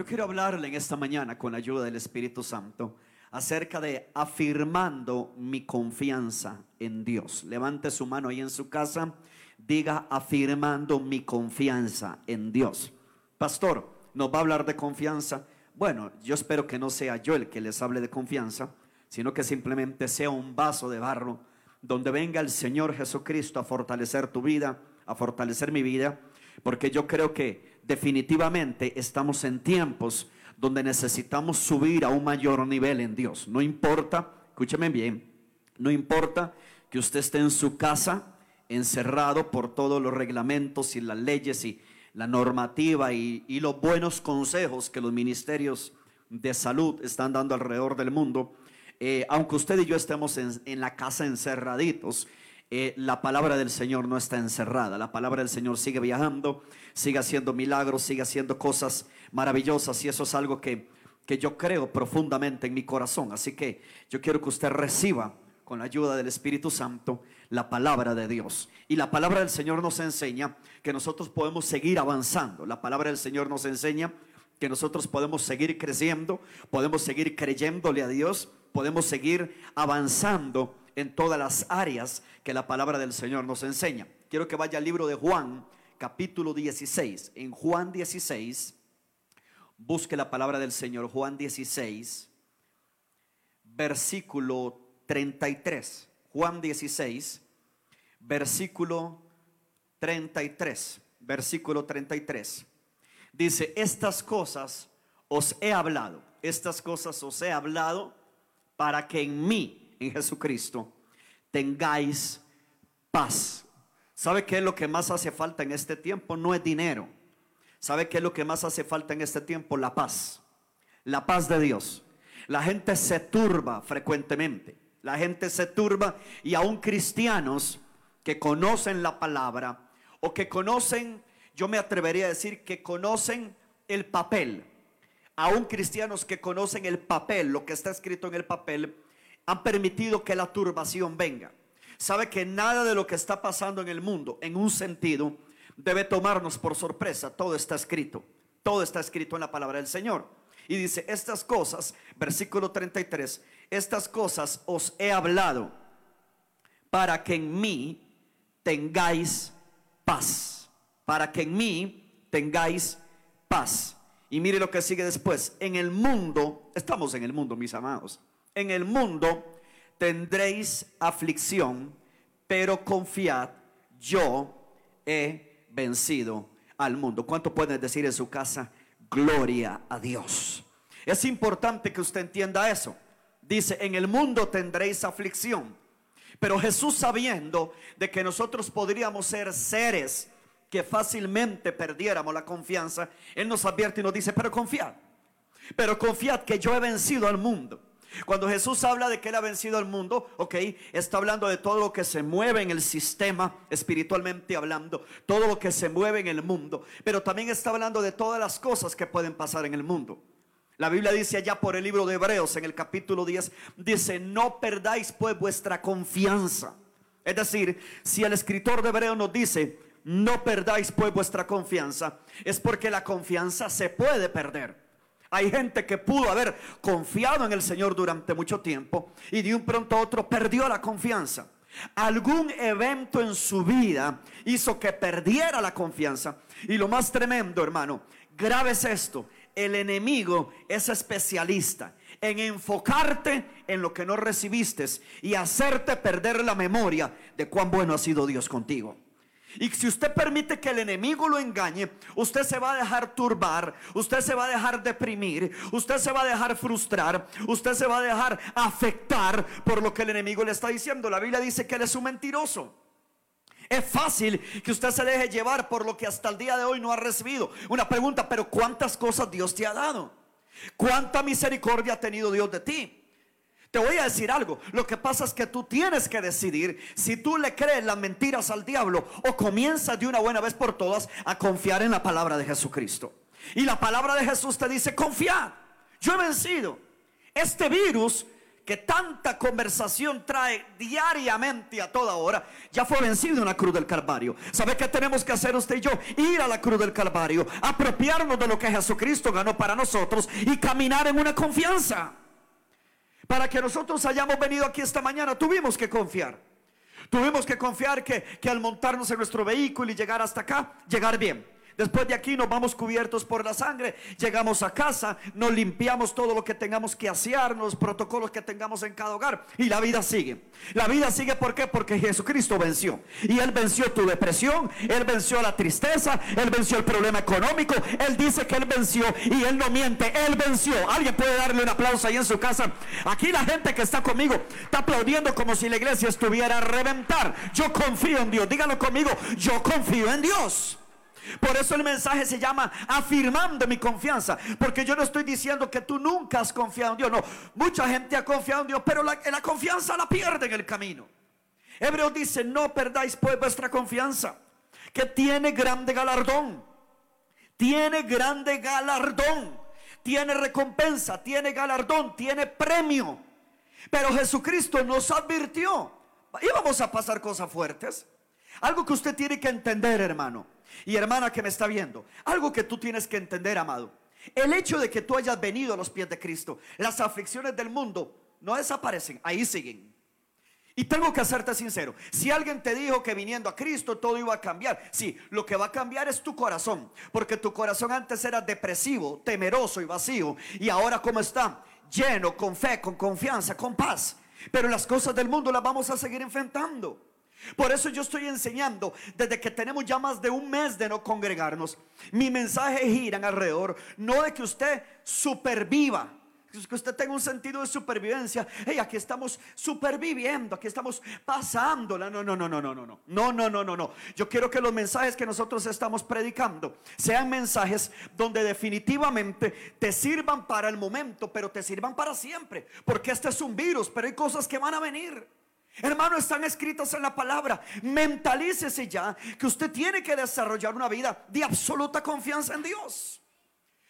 Yo quiero hablarle en esta mañana con la ayuda del Espíritu Santo acerca de afirmando mi confianza en Dios. Levante su mano ahí en su casa, diga afirmando mi confianza en Dios. Pastor, ¿nos va a hablar de confianza? Bueno, yo espero que no sea yo el que les hable de confianza, sino que simplemente sea un vaso de barro donde venga el Señor Jesucristo a fortalecer tu vida, a fortalecer mi vida, porque yo creo que definitivamente estamos en tiempos donde necesitamos subir a un mayor nivel en Dios. No importa, escúcheme bien, no importa que usted esté en su casa encerrado por todos los reglamentos y las leyes y la normativa y, los buenos consejos que los ministerios de salud están dando alrededor del mundo. Eh, aunque usted y yo estemos en, la casa encerraditos, eh, la palabra del Señor no está encerrada. La palabra del Señor sigue viajando, sigue haciendo milagros, sigue haciendo cosas maravillosas y eso es algo que, que yo creo profundamente en mi corazón. Así que yo quiero que usted reciba con la ayuda del Espíritu Santo la palabra de Dios. Y la palabra del Señor nos enseña que nosotros podemos seguir avanzando. La palabra del Señor nos enseña que nosotros podemos seguir creciendo, podemos seguir creyéndole a Dios, podemos seguir avanzando en todas las áreas que la palabra del Señor nos enseña. Quiero que vaya al libro de Juan, capítulo 16. En Juan 16, busque la palabra del Señor, Juan 16, versículo 33. Juan 16, versículo 33. Versículo 33. Dice, estas cosas os he hablado, estas cosas os he hablado para que en mí, en Jesucristo, tengáis paz. ¿Sabe qué es lo que más hace falta en este tiempo? No es dinero. ¿Sabe qué es lo que más hace falta en este tiempo? La paz. La paz de Dios. La gente se turba frecuentemente. La gente se turba y aún cristianos que conocen la palabra o que conocen, yo me atrevería a decir que conocen el papel. Aún cristianos que conocen el papel, lo que está escrito en el papel, han permitido que la turbación venga. Sabe que nada de lo que está pasando en el mundo, en un sentido, debe tomarnos por sorpresa. Todo está escrito. Todo está escrito en la palabra del Señor. Y dice, estas cosas, versículo 33, estas cosas os he hablado para que en mí tengáis paz. Para que en mí tengáis paz. Y mire lo que sigue después. En el mundo, estamos en el mundo, mis amados en el mundo tendréis aflicción, pero confiad, yo he vencido al mundo. ¿Cuánto pueden decir en su casa? Gloria a Dios. Es importante que usted entienda eso. Dice, en el mundo tendréis aflicción. Pero Jesús sabiendo de que nosotros podríamos ser seres que fácilmente perdiéramos la confianza, Él nos advierte y nos dice, pero confiad. Pero confiad que yo he vencido al mundo. Cuando Jesús habla de que Él ha vencido al mundo, ok, está hablando de todo lo que se mueve en el sistema, espiritualmente hablando, todo lo que se mueve en el mundo, pero también está hablando de todas las cosas que pueden pasar en el mundo. La Biblia dice allá por el libro de Hebreos, en el capítulo 10, dice, no perdáis pues vuestra confianza. Es decir, si el escritor de Hebreos nos dice, no perdáis pues vuestra confianza, es porque la confianza se puede perder. Hay gente que pudo haber confiado en el Señor durante mucho tiempo y de un pronto a otro perdió la confianza. Algún evento en su vida hizo que perdiera la confianza. Y lo más tremendo, hermano, grave es esto. El enemigo es especialista en enfocarte en lo que no recibiste y hacerte perder la memoria de cuán bueno ha sido Dios contigo. Y si usted permite que el enemigo lo engañe, usted se va a dejar turbar, usted se va a dejar deprimir, usted se va a dejar frustrar, usted se va a dejar afectar por lo que el enemigo le está diciendo. La Biblia dice que él es un mentiroso. Es fácil que usted se deje llevar por lo que hasta el día de hoy no ha recibido. Una pregunta, pero ¿cuántas cosas Dios te ha dado? ¿Cuánta misericordia ha tenido Dios de ti? Te voy a decir algo. Lo que pasa es que tú tienes que decidir si tú le crees las mentiras al diablo o comienzas de una buena vez por todas a confiar en la palabra de Jesucristo. Y la palabra de Jesús te dice, confiad. Yo he vencido. Este virus que tanta conversación trae diariamente a toda hora, ya fue vencido en la cruz del Calvario. ¿Sabe qué tenemos que hacer usted y yo? Ir a la cruz del Calvario, apropiarnos de lo que Jesucristo ganó para nosotros y caminar en una confianza. Para que nosotros hayamos venido aquí esta mañana, tuvimos que confiar. Tuvimos que confiar que, que al montarnos en nuestro vehículo y llegar hasta acá, llegar bien. Después de aquí nos vamos cubiertos por la sangre. Llegamos a casa, nos limpiamos todo lo que tengamos que asear, los protocolos que tengamos en cada hogar. Y la vida sigue. La vida sigue ¿por qué? Porque Jesucristo venció. Y Él venció tu depresión, Él venció la tristeza, Él venció el problema económico. Él dice que Él venció y Él no miente. Él venció. Alguien puede darle un aplauso ahí en su casa. Aquí la gente que está conmigo está aplaudiendo como si la iglesia estuviera a reventar. Yo confío en Dios. Dígalo conmigo. Yo confío en Dios. Por eso el mensaje se llama afirmando mi confianza. Porque yo no estoy diciendo que tú nunca has confiado en Dios. No, mucha gente ha confiado en Dios, pero la, la confianza la pierde en el camino. Hebreo dice, no perdáis pues vuestra confianza, que tiene grande galardón. Tiene grande galardón. Tiene recompensa, tiene galardón, tiene premio. Pero Jesucristo nos advirtió. Íbamos a pasar cosas fuertes. Algo que usted tiene que entender, hermano y hermana que me está viendo, algo que tú tienes que entender, amado. El hecho de que tú hayas venido a los pies de Cristo, las aflicciones del mundo no desaparecen, ahí siguen. Y tengo que hacerte sincero, si alguien te dijo que viniendo a Cristo todo iba a cambiar, sí, lo que va a cambiar es tu corazón, porque tu corazón antes era depresivo, temeroso y vacío, y ahora como está, lleno, con fe, con confianza, con paz. Pero las cosas del mundo las vamos a seguir enfrentando. Por eso yo estoy enseñando desde que tenemos ya más de un mes de no congregarnos. Mi mensaje gira alrededor, no de que usted superviva, que usted tenga un sentido de supervivencia. Hey, aquí estamos superviviendo, aquí estamos pasándola. No, no, no, no, no, no, no, no, no, no, no, no. Yo quiero que los mensajes que nosotros estamos predicando sean mensajes donde definitivamente te sirvan para el momento, pero te sirvan para siempre. Porque este es un virus, pero hay cosas que van a venir. Hermano, están escritos en la palabra. Mentalícese ya que usted tiene que desarrollar una vida de absoluta confianza en Dios.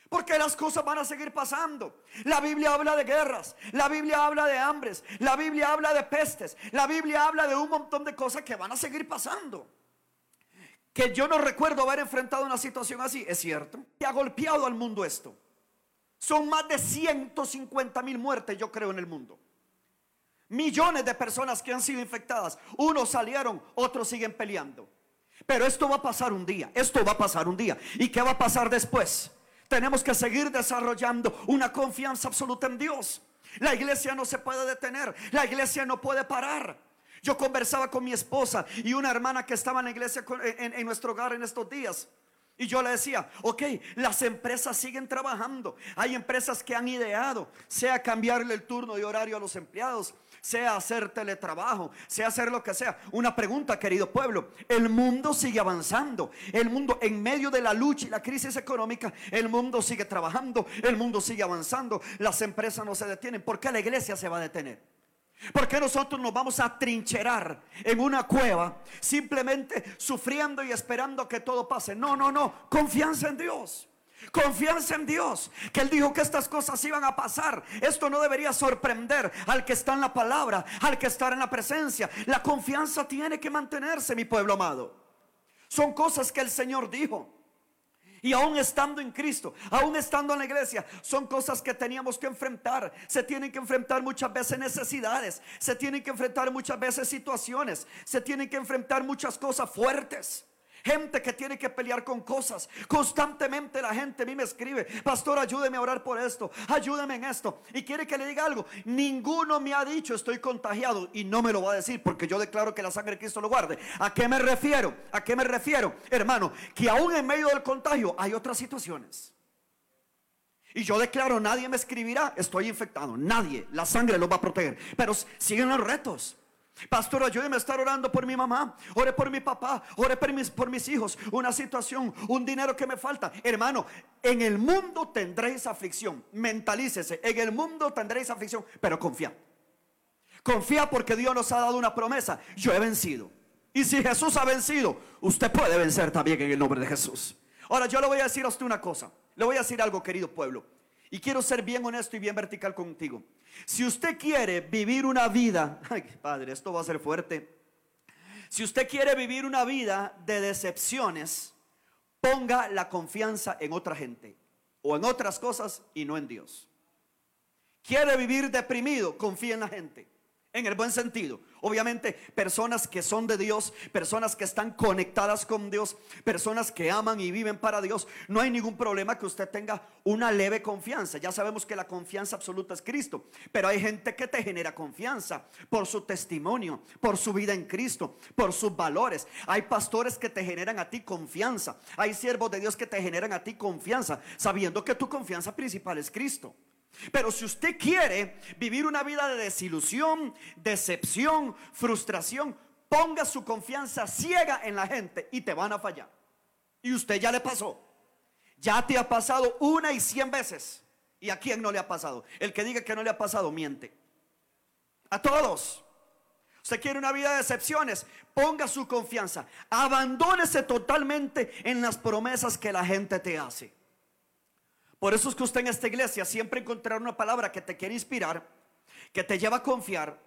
Porque las cosas van a seguir pasando. La Biblia habla de guerras, la Biblia habla de hambres, la Biblia habla de pestes, la Biblia habla de un montón de cosas que van a seguir pasando. Que yo no recuerdo haber enfrentado una situación así, es cierto. Y ha golpeado al mundo esto. Son más de 150 mil muertes, yo creo, en el mundo. Millones de personas que han sido infectadas. Unos salieron, otros siguen peleando. Pero esto va a pasar un día. Esto va a pasar un día. ¿Y qué va a pasar después? Tenemos que seguir desarrollando una confianza absoluta en Dios. La iglesia no se puede detener. La iglesia no puede parar. Yo conversaba con mi esposa y una hermana que estaba en la iglesia en, en nuestro hogar en estos días. Y yo le decía, ok, las empresas siguen trabajando. Hay empresas que han ideado, sea cambiarle el turno de horario a los empleados, sea hacer teletrabajo, sea hacer lo que sea. Una pregunta, querido pueblo. El mundo sigue avanzando. El mundo, en medio de la lucha y la crisis económica, el mundo sigue trabajando, el mundo sigue avanzando. Las empresas no se detienen. ¿Por qué la iglesia se va a detener? ¿Por qué nosotros nos vamos a trincherar en una cueva simplemente sufriendo y esperando que todo pase? No, no, no. Confianza en Dios. Confianza en Dios, que Él dijo que estas cosas iban a pasar. Esto no debería sorprender al que está en la palabra, al que está en la presencia. La confianza tiene que mantenerse, mi pueblo amado. Son cosas que el Señor dijo. Y aún estando en Cristo, aún estando en la iglesia, son cosas que teníamos que enfrentar. Se tienen que enfrentar muchas veces necesidades, se tienen que enfrentar muchas veces situaciones, se tienen que enfrentar muchas cosas fuertes. Gente que tiene que pelear con cosas. Constantemente la gente a mí me escribe, pastor, ayúdeme a orar por esto, ayúdeme en esto. Y quiere que le diga algo. Ninguno me ha dicho estoy contagiado y no me lo va a decir porque yo declaro que la sangre de Cristo lo guarde. ¿A qué me refiero? ¿A qué me refiero? Hermano, que aún en medio del contagio hay otras situaciones. Y yo declaro, nadie me escribirá, estoy infectado. Nadie, la sangre lo va a proteger. Pero siguen los retos. Pastor, ayúdeme a estar orando por mi mamá, ore por mi papá, ore por mis, por mis hijos, una situación, un dinero que me falta. Hermano, en el mundo tendréis aflicción, mentalícese, en el mundo tendréis aflicción, pero confía. Confía porque Dios nos ha dado una promesa, yo he vencido. Y si Jesús ha vencido, usted puede vencer también en el nombre de Jesús. Ahora yo le voy a decir a usted una cosa, le voy a decir algo querido pueblo. Y quiero ser bien honesto y bien vertical contigo. Si usted quiere vivir una vida, ay padre, esto va a ser fuerte. Si usted quiere vivir una vida de decepciones, ponga la confianza en otra gente o en otras cosas y no en Dios. Quiere vivir deprimido, confía en la gente. En el buen sentido. Obviamente, personas que son de Dios, personas que están conectadas con Dios, personas que aman y viven para Dios, no hay ningún problema que usted tenga una leve confianza. Ya sabemos que la confianza absoluta es Cristo, pero hay gente que te genera confianza por su testimonio, por su vida en Cristo, por sus valores. Hay pastores que te generan a ti confianza. Hay siervos de Dios que te generan a ti confianza, sabiendo que tu confianza principal es Cristo. Pero si usted quiere vivir una vida de desilusión, decepción, frustración, ponga su confianza ciega en la gente y te van a fallar. Y usted ya le pasó. Ya te ha pasado una y cien veces. ¿Y a quién no le ha pasado? El que diga que no le ha pasado miente. A todos. Usted quiere una vida de decepciones, ponga su confianza. Abandónese totalmente en las promesas que la gente te hace. Por eso es que usted en esta iglesia siempre encontrará una palabra que te quiere inspirar, que te lleva a confiar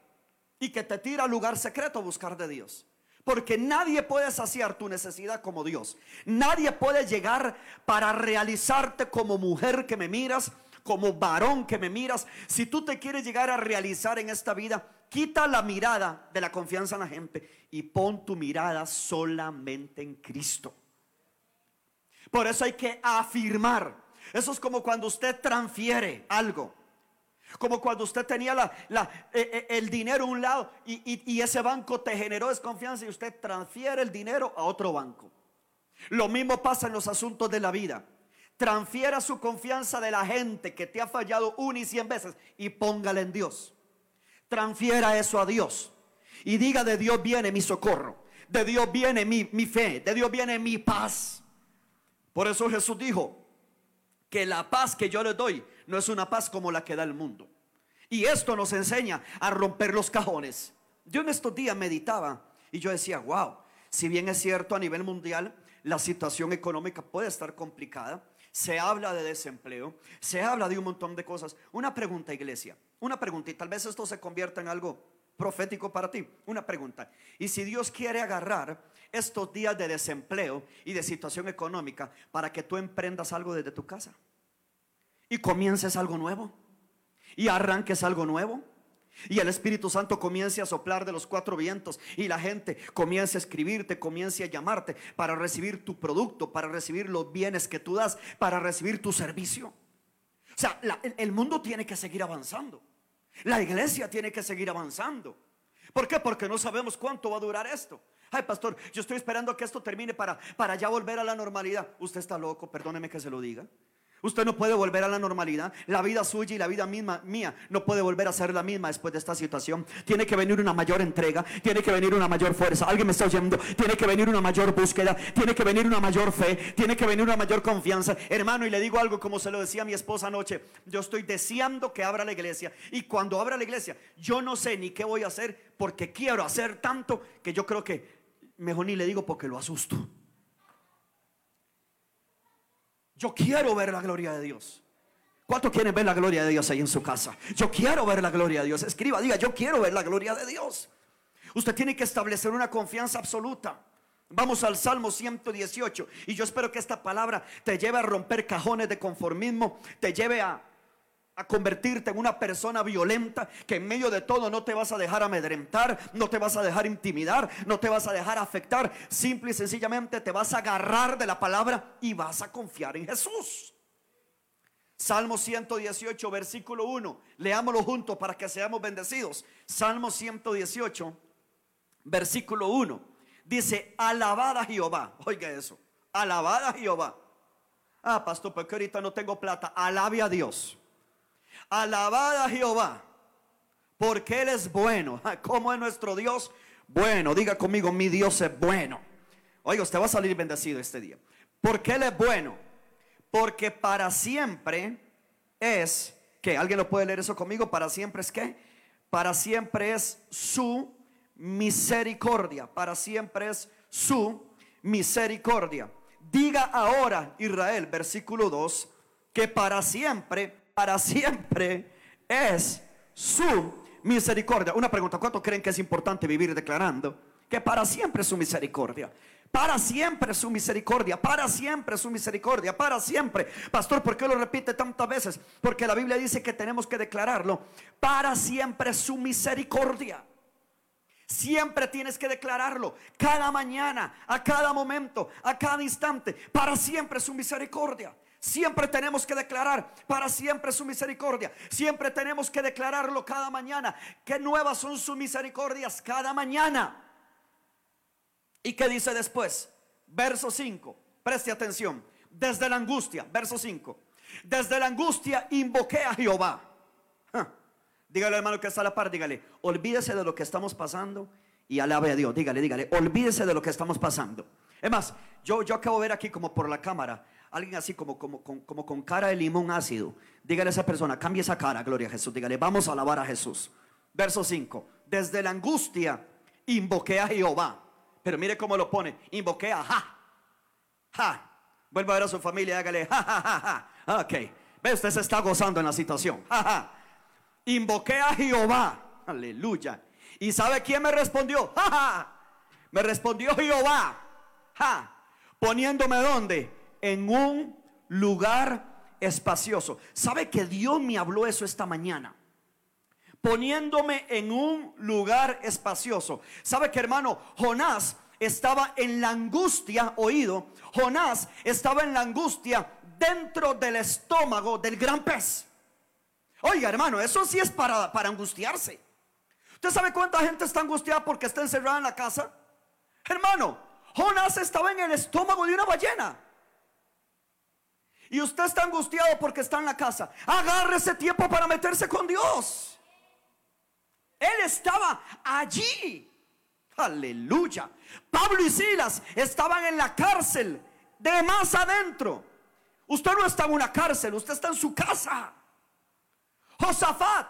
y que te tira al lugar secreto a buscar de Dios. Porque nadie puede saciar tu necesidad como Dios. Nadie puede llegar para realizarte como mujer que me miras, como varón que me miras. Si tú te quieres llegar a realizar en esta vida, quita la mirada de la confianza en la gente y pon tu mirada solamente en Cristo. Por eso hay que afirmar eso es como cuando usted transfiere algo. Como cuando usted tenía eh, eh, el dinero a un lado y, ese banco te generó desconfianza y usted transfiere el dinero a otro banco. Lo mismo pasa en los asuntos de la vida. Transfiera su confianza de la gente que te ha fallado una y cien veces y póngale en Dios. Transfiera eso a Dios y diga de Dios viene mi socorro, de Dios viene mi fe, de Dios viene mi paz. Por eso Jesús dijo, que la paz que yo les doy no es una paz como la que da el mundo. Y esto nos enseña a romper los cajones. Yo en estos días meditaba y yo decía, wow, si bien es cierto a nivel mundial la situación económica puede estar complicada, se habla de desempleo, se habla de un montón de cosas. Una pregunta, iglesia, una pregunta, y tal vez esto se convierta en algo profético para ti. Una pregunta, y si Dios quiere agarrar estos días de desempleo y de situación económica para que tú emprendas algo desde tu casa y comiences algo nuevo y arranques algo nuevo. Y el Espíritu Santo comience a soplar de los cuatro vientos y la gente comience a escribirte, comience a llamarte para recibir tu producto, para recibir los bienes que tú das, para recibir tu servicio. O sea, el mundo tiene que seguir avanzando. La iglesia tiene que seguir avanzando. ¿Por qué? Porque no sabemos cuánto va a durar esto. Ay, pastor, yo estoy esperando que esto termine para, para ya volver a la normalidad. Usted está loco, perdóneme que se lo diga. Usted no puede volver a la normalidad. La vida suya y la vida misma mía no puede volver a ser la misma después de esta situación. Tiene que venir una mayor entrega, tiene que venir una mayor fuerza. Alguien me está oyendo. Tiene que venir una mayor búsqueda, tiene que venir una mayor fe, tiene que venir una mayor confianza. Hermano, y le digo algo como se lo decía a mi esposa anoche. Yo estoy deseando que abra la iglesia y cuando abra la iglesia, yo no sé ni qué voy a hacer porque quiero hacer tanto que yo creo que mejor ni le digo porque lo asusto. Yo quiero ver la gloria de Dios. ¿Cuántos quieren ver la gloria de Dios ahí en su casa? Yo quiero ver la gloria de Dios. Escriba, diga, yo quiero ver la gloria de Dios. Usted tiene que establecer una confianza absoluta. Vamos al Salmo 118 y yo espero que esta palabra te lleve a romper cajones de conformismo, te lleve a a convertirte en una persona violenta que en medio de todo no te vas a dejar amedrentar, no te vas a dejar intimidar, no te vas a dejar afectar, simple y sencillamente te vas a agarrar de la palabra y vas a confiar en Jesús. Salmo 118, versículo 1, leámoslo juntos para que seamos bendecidos. Salmo 118, versículo 1, dice, alabada Jehová, oiga eso, alabada Jehová. Ah, pastor, porque ahorita no tengo plata, alabe a Dios. Alabada a Jehová, porque Él es bueno. ¿Cómo es nuestro Dios? Bueno, diga conmigo, mi Dios es bueno. Oiga, usted va a salir bendecido este día. Porque Él es bueno. Porque para siempre es, que ¿Alguien lo puede leer eso conmigo? Para siempre es que Para siempre es su misericordia. Para siempre es su misericordia. Diga ahora, Israel, versículo 2, que para siempre para siempre es su misericordia. Una pregunta, ¿cuánto creen que es importante vivir declarando que para siempre es su misericordia? Para siempre su misericordia, para siempre su misericordia, para siempre. Pastor, ¿por qué lo repite tantas veces? Porque la Biblia dice que tenemos que declararlo. Para siempre su misericordia. Siempre tienes que declararlo, cada mañana, a cada momento, a cada instante, para siempre su misericordia. Siempre tenemos que declarar para siempre su misericordia. Siempre tenemos que declararlo cada mañana. Que nuevas son sus misericordias cada mañana. ¿Y qué dice después? Verso 5. Preste atención. Desde la angustia, verso 5. Desde la angustia invoqué a Jehová. Dígale hermano que está a la par, dígale, olvídese de lo que estamos pasando y alabe a Dios. Dígale, dígale, olvídese de lo que estamos pasando. Es más, yo, yo acabo de ver aquí como por la cámara, alguien así como, como, con cara de limón ácido. Dígale a esa persona, cambie esa cara, gloria a Jesús. Dígale, vamos a alabar a Jesús. Verso 5. Desde la angustia invoqué a Jehová. Pero mire cómo lo pone. Invoqué a ja. Ja. Vuelva a ver a su familia y hágale ja, ja, ja, ja. Ok. Ve, usted se está gozando en la situación. Ja, ja. Invoqué a Jehová. Aleluya. ¿Y sabe quién me respondió? Ja, ja. Me respondió Jehová. Ja. Poniéndome dónde? En un lugar espacioso. ¿Sabe que Dios me habló eso esta mañana? poniéndome en un lugar espacioso. ¿Sabe que hermano? Jonás estaba en la angustia, oído, Jonás estaba en la angustia dentro del estómago del gran pez. Oiga, hermano, eso sí es para, para angustiarse. ¿Usted sabe cuánta gente está angustiada porque está encerrada en la casa? Hermano, Jonás estaba en el estómago de una ballena. Y usted está angustiado porque está en la casa. Agarre ese tiempo para meterse con Dios. Él estaba allí. Aleluya. Pablo y Silas estaban en la cárcel de más adentro. Usted no está en una cárcel, usted está en su casa. Josafat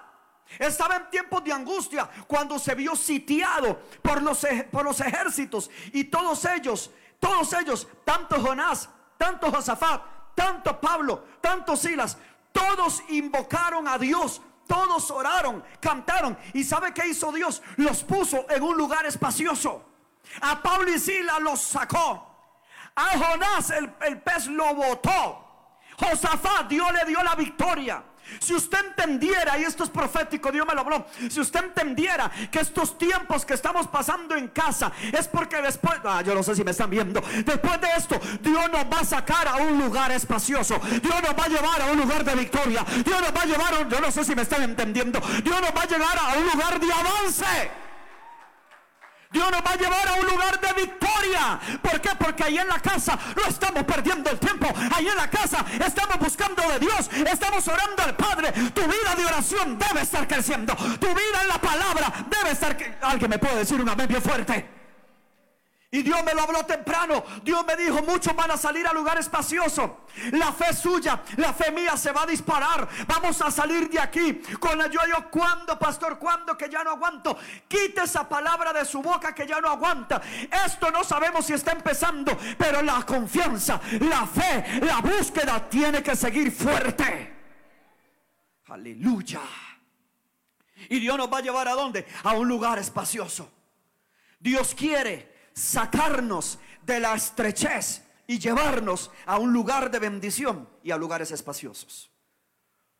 estaba en tiempos de angustia cuando se vio sitiado por los, por los ejércitos y todos ellos, todos ellos, tanto Jonás, tanto Josafat, tanto Pablo, tanto Silas, todos invocaron a Dios todos oraron, cantaron. ¿Y sabe qué hizo Dios? Los puso en un lugar espacioso. A Pablo y Sila los sacó. A Jonás el, el pez lo botó. Josafat Dios le dio la victoria. Si usted entendiera, y esto es profético, Dios me lo habló, si usted entendiera que estos tiempos que estamos pasando en casa es porque después, ah, yo no sé si me están viendo, después de esto, Dios nos va a sacar a un lugar espacioso, Dios nos va a llevar a un lugar de victoria, Dios nos va a llevar, a, yo no sé si me están entendiendo, Dios nos va a llegar a un lugar de avance. Dios nos va a llevar a un lugar de victoria. ¿Por qué? Porque ahí en la casa no estamos perdiendo el tiempo. Ahí en la casa estamos buscando de Dios. Estamos orando al Padre. Tu vida de oración debe estar creciendo. Tu vida en la palabra debe estar... Alguien me puede decir un amén bien fuerte. Y Dios me lo habló temprano. Dios me dijo, muchos van a salir a lugar espacioso. La fe suya, la fe mía se va a disparar. Vamos a salir de aquí con el yo, yo, ¿cuándo, pastor? ¿Cuándo que ya no aguanto? Quite esa palabra de su boca que ya no aguanta. Esto no sabemos si está empezando, pero la confianza, la fe, la búsqueda tiene que seguir fuerte. Aleluya. Y Dios nos va a llevar a dónde? A un lugar espacioso. Dios quiere sacarnos de la estrechez y llevarnos a un lugar de bendición y a lugares espaciosos.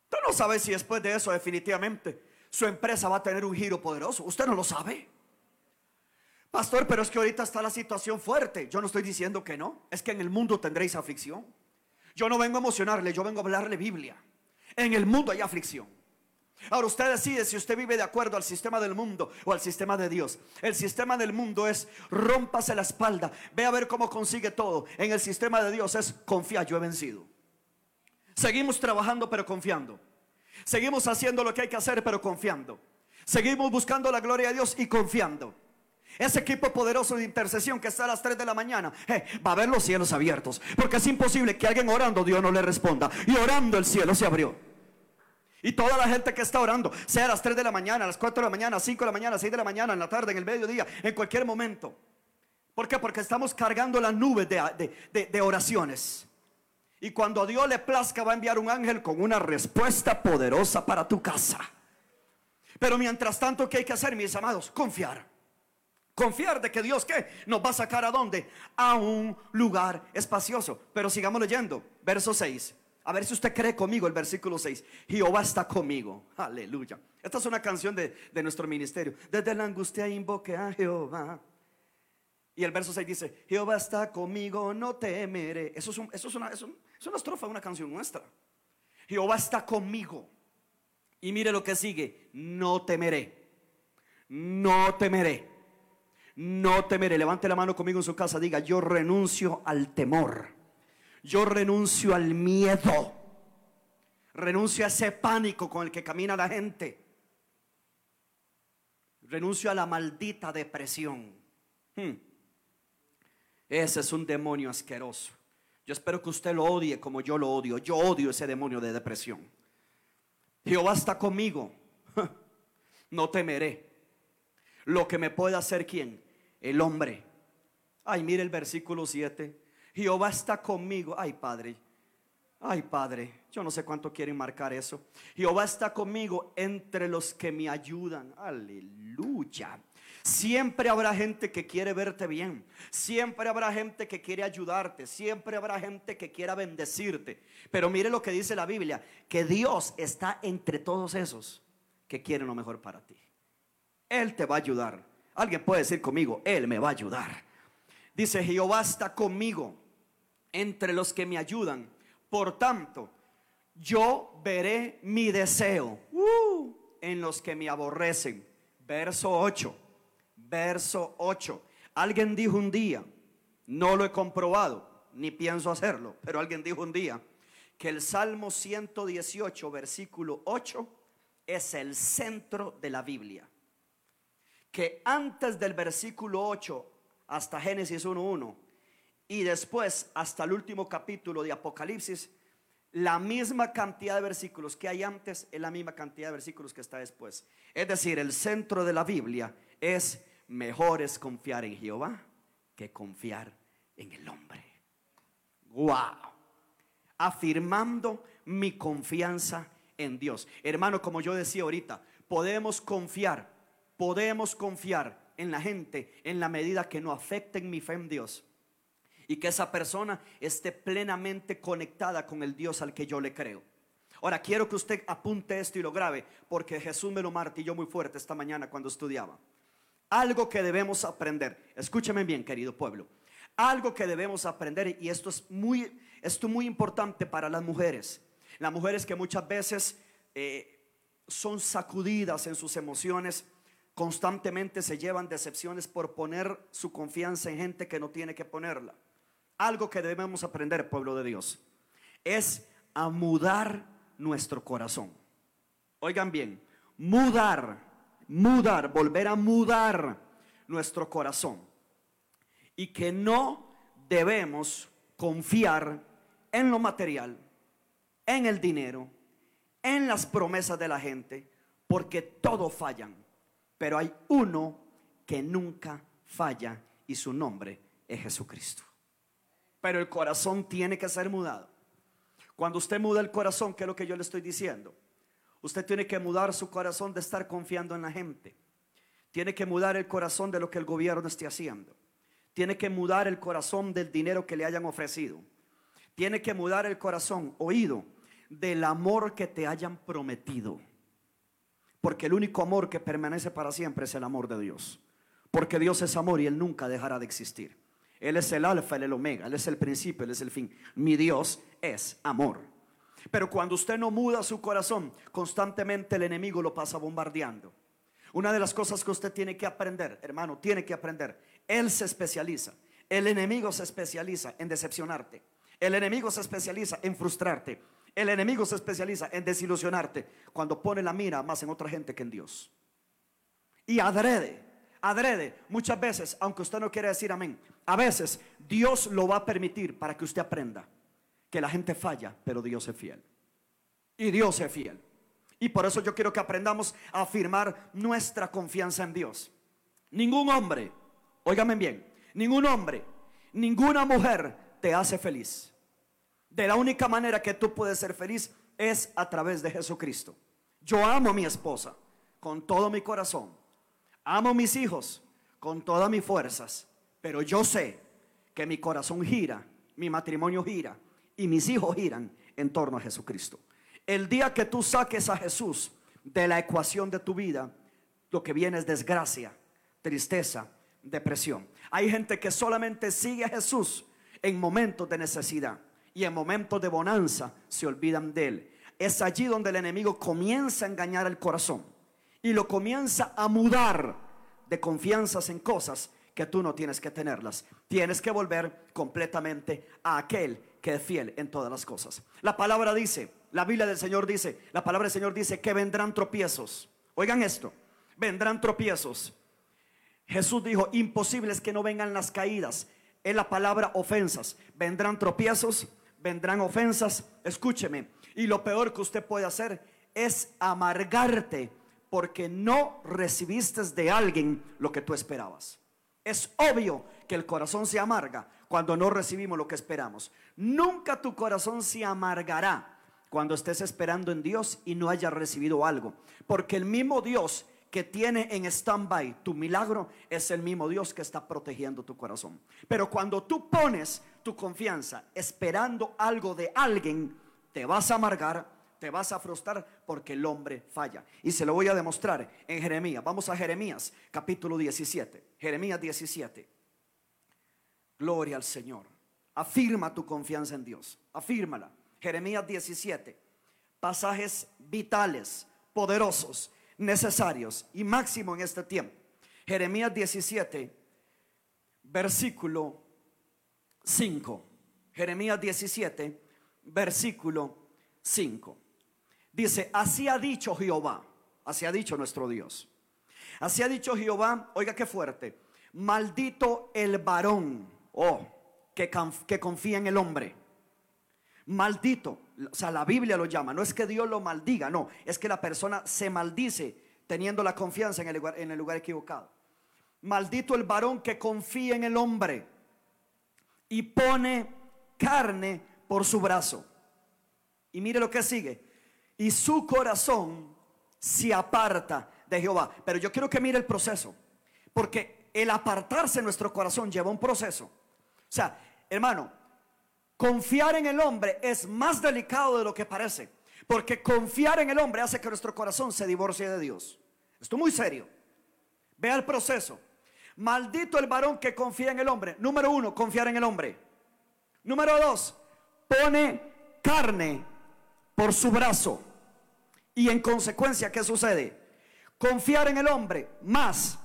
Usted no sabe si después de eso definitivamente su empresa va a tener un giro poderoso. Usted no lo sabe. Pastor, pero es que ahorita está la situación fuerte. Yo no estoy diciendo que no. Es que en el mundo tendréis aflicción. Yo no vengo a emocionarle, yo vengo a hablarle Biblia. En el mundo hay aflicción. Ahora usted decide si usted vive de acuerdo al sistema del mundo o al sistema de Dios. El sistema del mundo es rómpase la espalda, ve a ver cómo consigue todo. En el sistema de Dios es confía, yo he vencido. Seguimos trabajando pero confiando. Seguimos haciendo lo que hay que hacer pero confiando. Seguimos buscando la gloria de Dios y confiando. Ese equipo poderoso de intercesión que está a las 3 de la mañana eh, va a ver los cielos abiertos. Porque es imposible que alguien orando Dios no le responda. Y orando el cielo se abrió. Y toda la gente que está orando, sea a las 3 de la mañana, a las 4 de la mañana, a 5 de la mañana, a 6 de la mañana, en la tarde, en el mediodía, en cualquier momento. ¿Por qué? Porque estamos cargando la nube de, de oraciones. Y cuando a Dios le plazca va a enviar un ángel con una respuesta poderosa para tu casa. Pero mientras tanto, ¿qué hay que hacer, mis amados? Confiar. Confiar de que Dios, ¿qué? Nos va a sacar a dónde? A un lugar espacioso. Pero sigamos leyendo. Verso 6. A ver si usted cree conmigo el versículo 6. Jehová está conmigo. Aleluya. Esta es una canción de, nuestro ministerio. Desde la angustia invoque a Jehová. Y el verso 6 dice, Jehová está conmigo, no temeré. Eso es, eso es, una, es una estrofa de una canción nuestra. Jehová está conmigo. Y mire lo que sigue, no temeré. No temeré. No temeré. Levante la mano conmigo en su casa, diga, yo renuncio al temor yo renuncio al miedo. Renuncio a ese pánico con el que camina la gente. Renuncio a la maldita depresión. Hmm. Ese es un demonio asqueroso. Yo espero que usted lo odie como yo lo odio. Yo odio ese demonio de depresión. Jehová está conmigo. No temeré. Lo que me puede hacer quién? El hombre. Ay, mire el versículo 7. Jehová está conmigo. Ay, Padre. Ay, Padre. Yo no sé cuánto quieren marcar eso. Jehová está conmigo entre los que me ayudan. Aleluya. Siempre habrá gente que quiere verte bien. Siempre habrá gente que quiere ayudarte. Siempre habrá gente que quiera bendecirte. Pero mire lo que dice la Biblia. Que Dios está entre todos esos que quieren lo mejor para ti. Él te va a ayudar. Alguien puede decir conmigo, Él me va a ayudar. Dice, Jehová está conmigo entre los que me ayudan. Por tanto, yo veré mi deseo uh, en los que me aborrecen. Verso 8. Verso 8. Alguien dijo un día, no lo he comprobado, ni pienso hacerlo, pero alguien dijo un día que el Salmo 118, versículo 8, es el centro de la Biblia. Que antes del versículo 8 hasta Génesis 1.1 y después hasta el último capítulo de Apocalipsis, la misma cantidad de versículos que hay antes es la misma cantidad de versículos que está después. Es decir, el centro de la Biblia es mejor es confiar en Jehová que confiar en el hombre. Wow. Afirmando mi confianza en Dios. Hermano, como yo decía ahorita, podemos confiar, podemos confiar en la gente en la medida que no afecten mi fe en Dios y que esa persona esté plenamente conectada con el Dios al que yo le creo. Ahora, quiero que usted apunte esto y lo grabe, porque Jesús me lo martilló muy fuerte esta mañana cuando estudiaba. Algo que debemos aprender, escúcheme bien, querido pueblo. Algo que debemos aprender, y esto es muy, esto muy importante para las mujeres. Las mujeres que muchas veces eh, son sacudidas en sus emociones, constantemente se llevan decepciones por poner su confianza en gente que no tiene que ponerla algo que debemos aprender, pueblo de Dios, es a mudar nuestro corazón. Oigan bien, mudar, mudar, volver a mudar nuestro corazón. Y que no debemos confiar en lo material, en el dinero, en las promesas de la gente, porque todos fallan. Pero hay uno que nunca falla y su nombre es Jesucristo. Pero el corazón tiene que ser mudado. Cuando usted muda el corazón, ¿qué es lo que yo le estoy diciendo? Usted tiene que mudar su corazón de estar confiando en la gente. Tiene que mudar el corazón de lo que el gobierno esté haciendo. Tiene que mudar el corazón del dinero que le hayan ofrecido. Tiene que mudar el corazón, oído, del amor que te hayan prometido. Porque el único amor que permanece para siempre es el amor de Dios. Porque Dios es amor y Él nunca dejará de existir. Él es el alfa, el omega, Él es el principio, Él es el fin. Mi Dios es amor. Pero cuando usted no muda su corazón, constantemente el enemigo lo pasa bombardeando. Una de las cosas que usted tiene que aprender, hermano, tiene que aprender. Él se especializa. El enemigo se especializa en decepcionarte. El enemigo se especializa en frustrarte. El enemigo se especializa en desilusionarte cuando pone la mira más en otra gente que en Dios. Y adrede adrede, muchas veces, aunque usted no quiere decir amén, a veces Dios lo va a permitir para que usted aprenda que la gente falla, pero Dios es fiel. Y Dios es fiel. Y por eso yo quiero que aprendamos a afirmar nuestra confianza en Dios. Ningún hombre, óigame bien, ningún hombre, ninguna mujer te hace feliz. de la única manera que tú puedes ser feliz es a través de Jesucristo. Yo amo a mi esposa con todo mi corazón. Amo a mis hijos con todas mis fuerzas. Pero yo sé que mi corazón gira, mi matrimonio gira y mis hijos giran en torno a Jesucristo. El día que tú saques a Jesús de la ecuación de tu vida, lo que viene es desgracia, tristeza, depresión. Hay gente que solamente sigue a Jesús en momentos de necesidad y en momentos de bonanza se olvidan de él. Es allí donde el enemigo comienza a engañar el corazón y lo comienza a mudar de confianzas en cosas que tú no tienes que tenerlas. Tienes que volver completamente a aquel que es fiel en todas las cosas. La palabra dice, la Biblia del Señor dice, la palabra del Señor dice que vendrán tropiezos. Oigan esto, vendrán tropiezos. Jesús dijo, imposible es que no vengan las caídas. Es la palabra ofensas. Vendrán tropiezos, vendrán ofensas. Escúcheme. Y lo peor que usted puede hacer es amargarte porque no recibiste de alguien lo que tú esperabas. Es obvio que el corazón se amarga cuando no recibimos lo que esperamos. Nunca tu corazón se amargará cuando estés esperando en Dios y no hayas recibido algo. Porque el mismo Dios que tiene en stand-by tu milagro es el mismo Dios que está protegiendo tu corazón. Pero cuando tú pones tu confianza esperando algo de alguien, te vas a amargar, te vas a frustrar porque el hombre falla. Y se lo voy a demostrar en Jeremías. Vamos a Jeremías, capítulo 17. Jeremías 17. Gloria al Señor. Afirma tu confianza en Dios. Afírmala. Jeremías 17. Pasajes vitales, poderosos necesarios y máximo en este tiempo. Jeremías 17, versículo 5. Jeremías 17, versículo 5. Dice, así ha dicho Jehová, así ha dicho nuestro Dios. Así ha dicho Jehová, oiga qué fuerte, maldito el varón, oh, que, que confía en el hombre. Maldito o sea, la Biblia lo llama, no es que Dios lo maldiga, no, es que la persona se maldice teniendo la confianza en el lugar, en el lugar equivocado. Maldito el varón que confía en el hombre y pone carne por su brazo. Y mire lo que sigue. Y su corazón se aparta de Jehová. Pero yo quiero que mire el proceso. Porque el apartarse nuestro corazón lleva un proceso. O sea, hermano, Confiar en el hombre es más delicado de lo que parece. Porque confiar en el hombre hace que nuestro corazón se divorcie de Dios. Esto es muy serio. Vea el proceso. Maldito el varón que confía en el hombre. Número uno, confiar en el hombre. Número dos, pone carne por su brazo. Y en consecuencia, ¿qué sucede? Confiar en el hombre más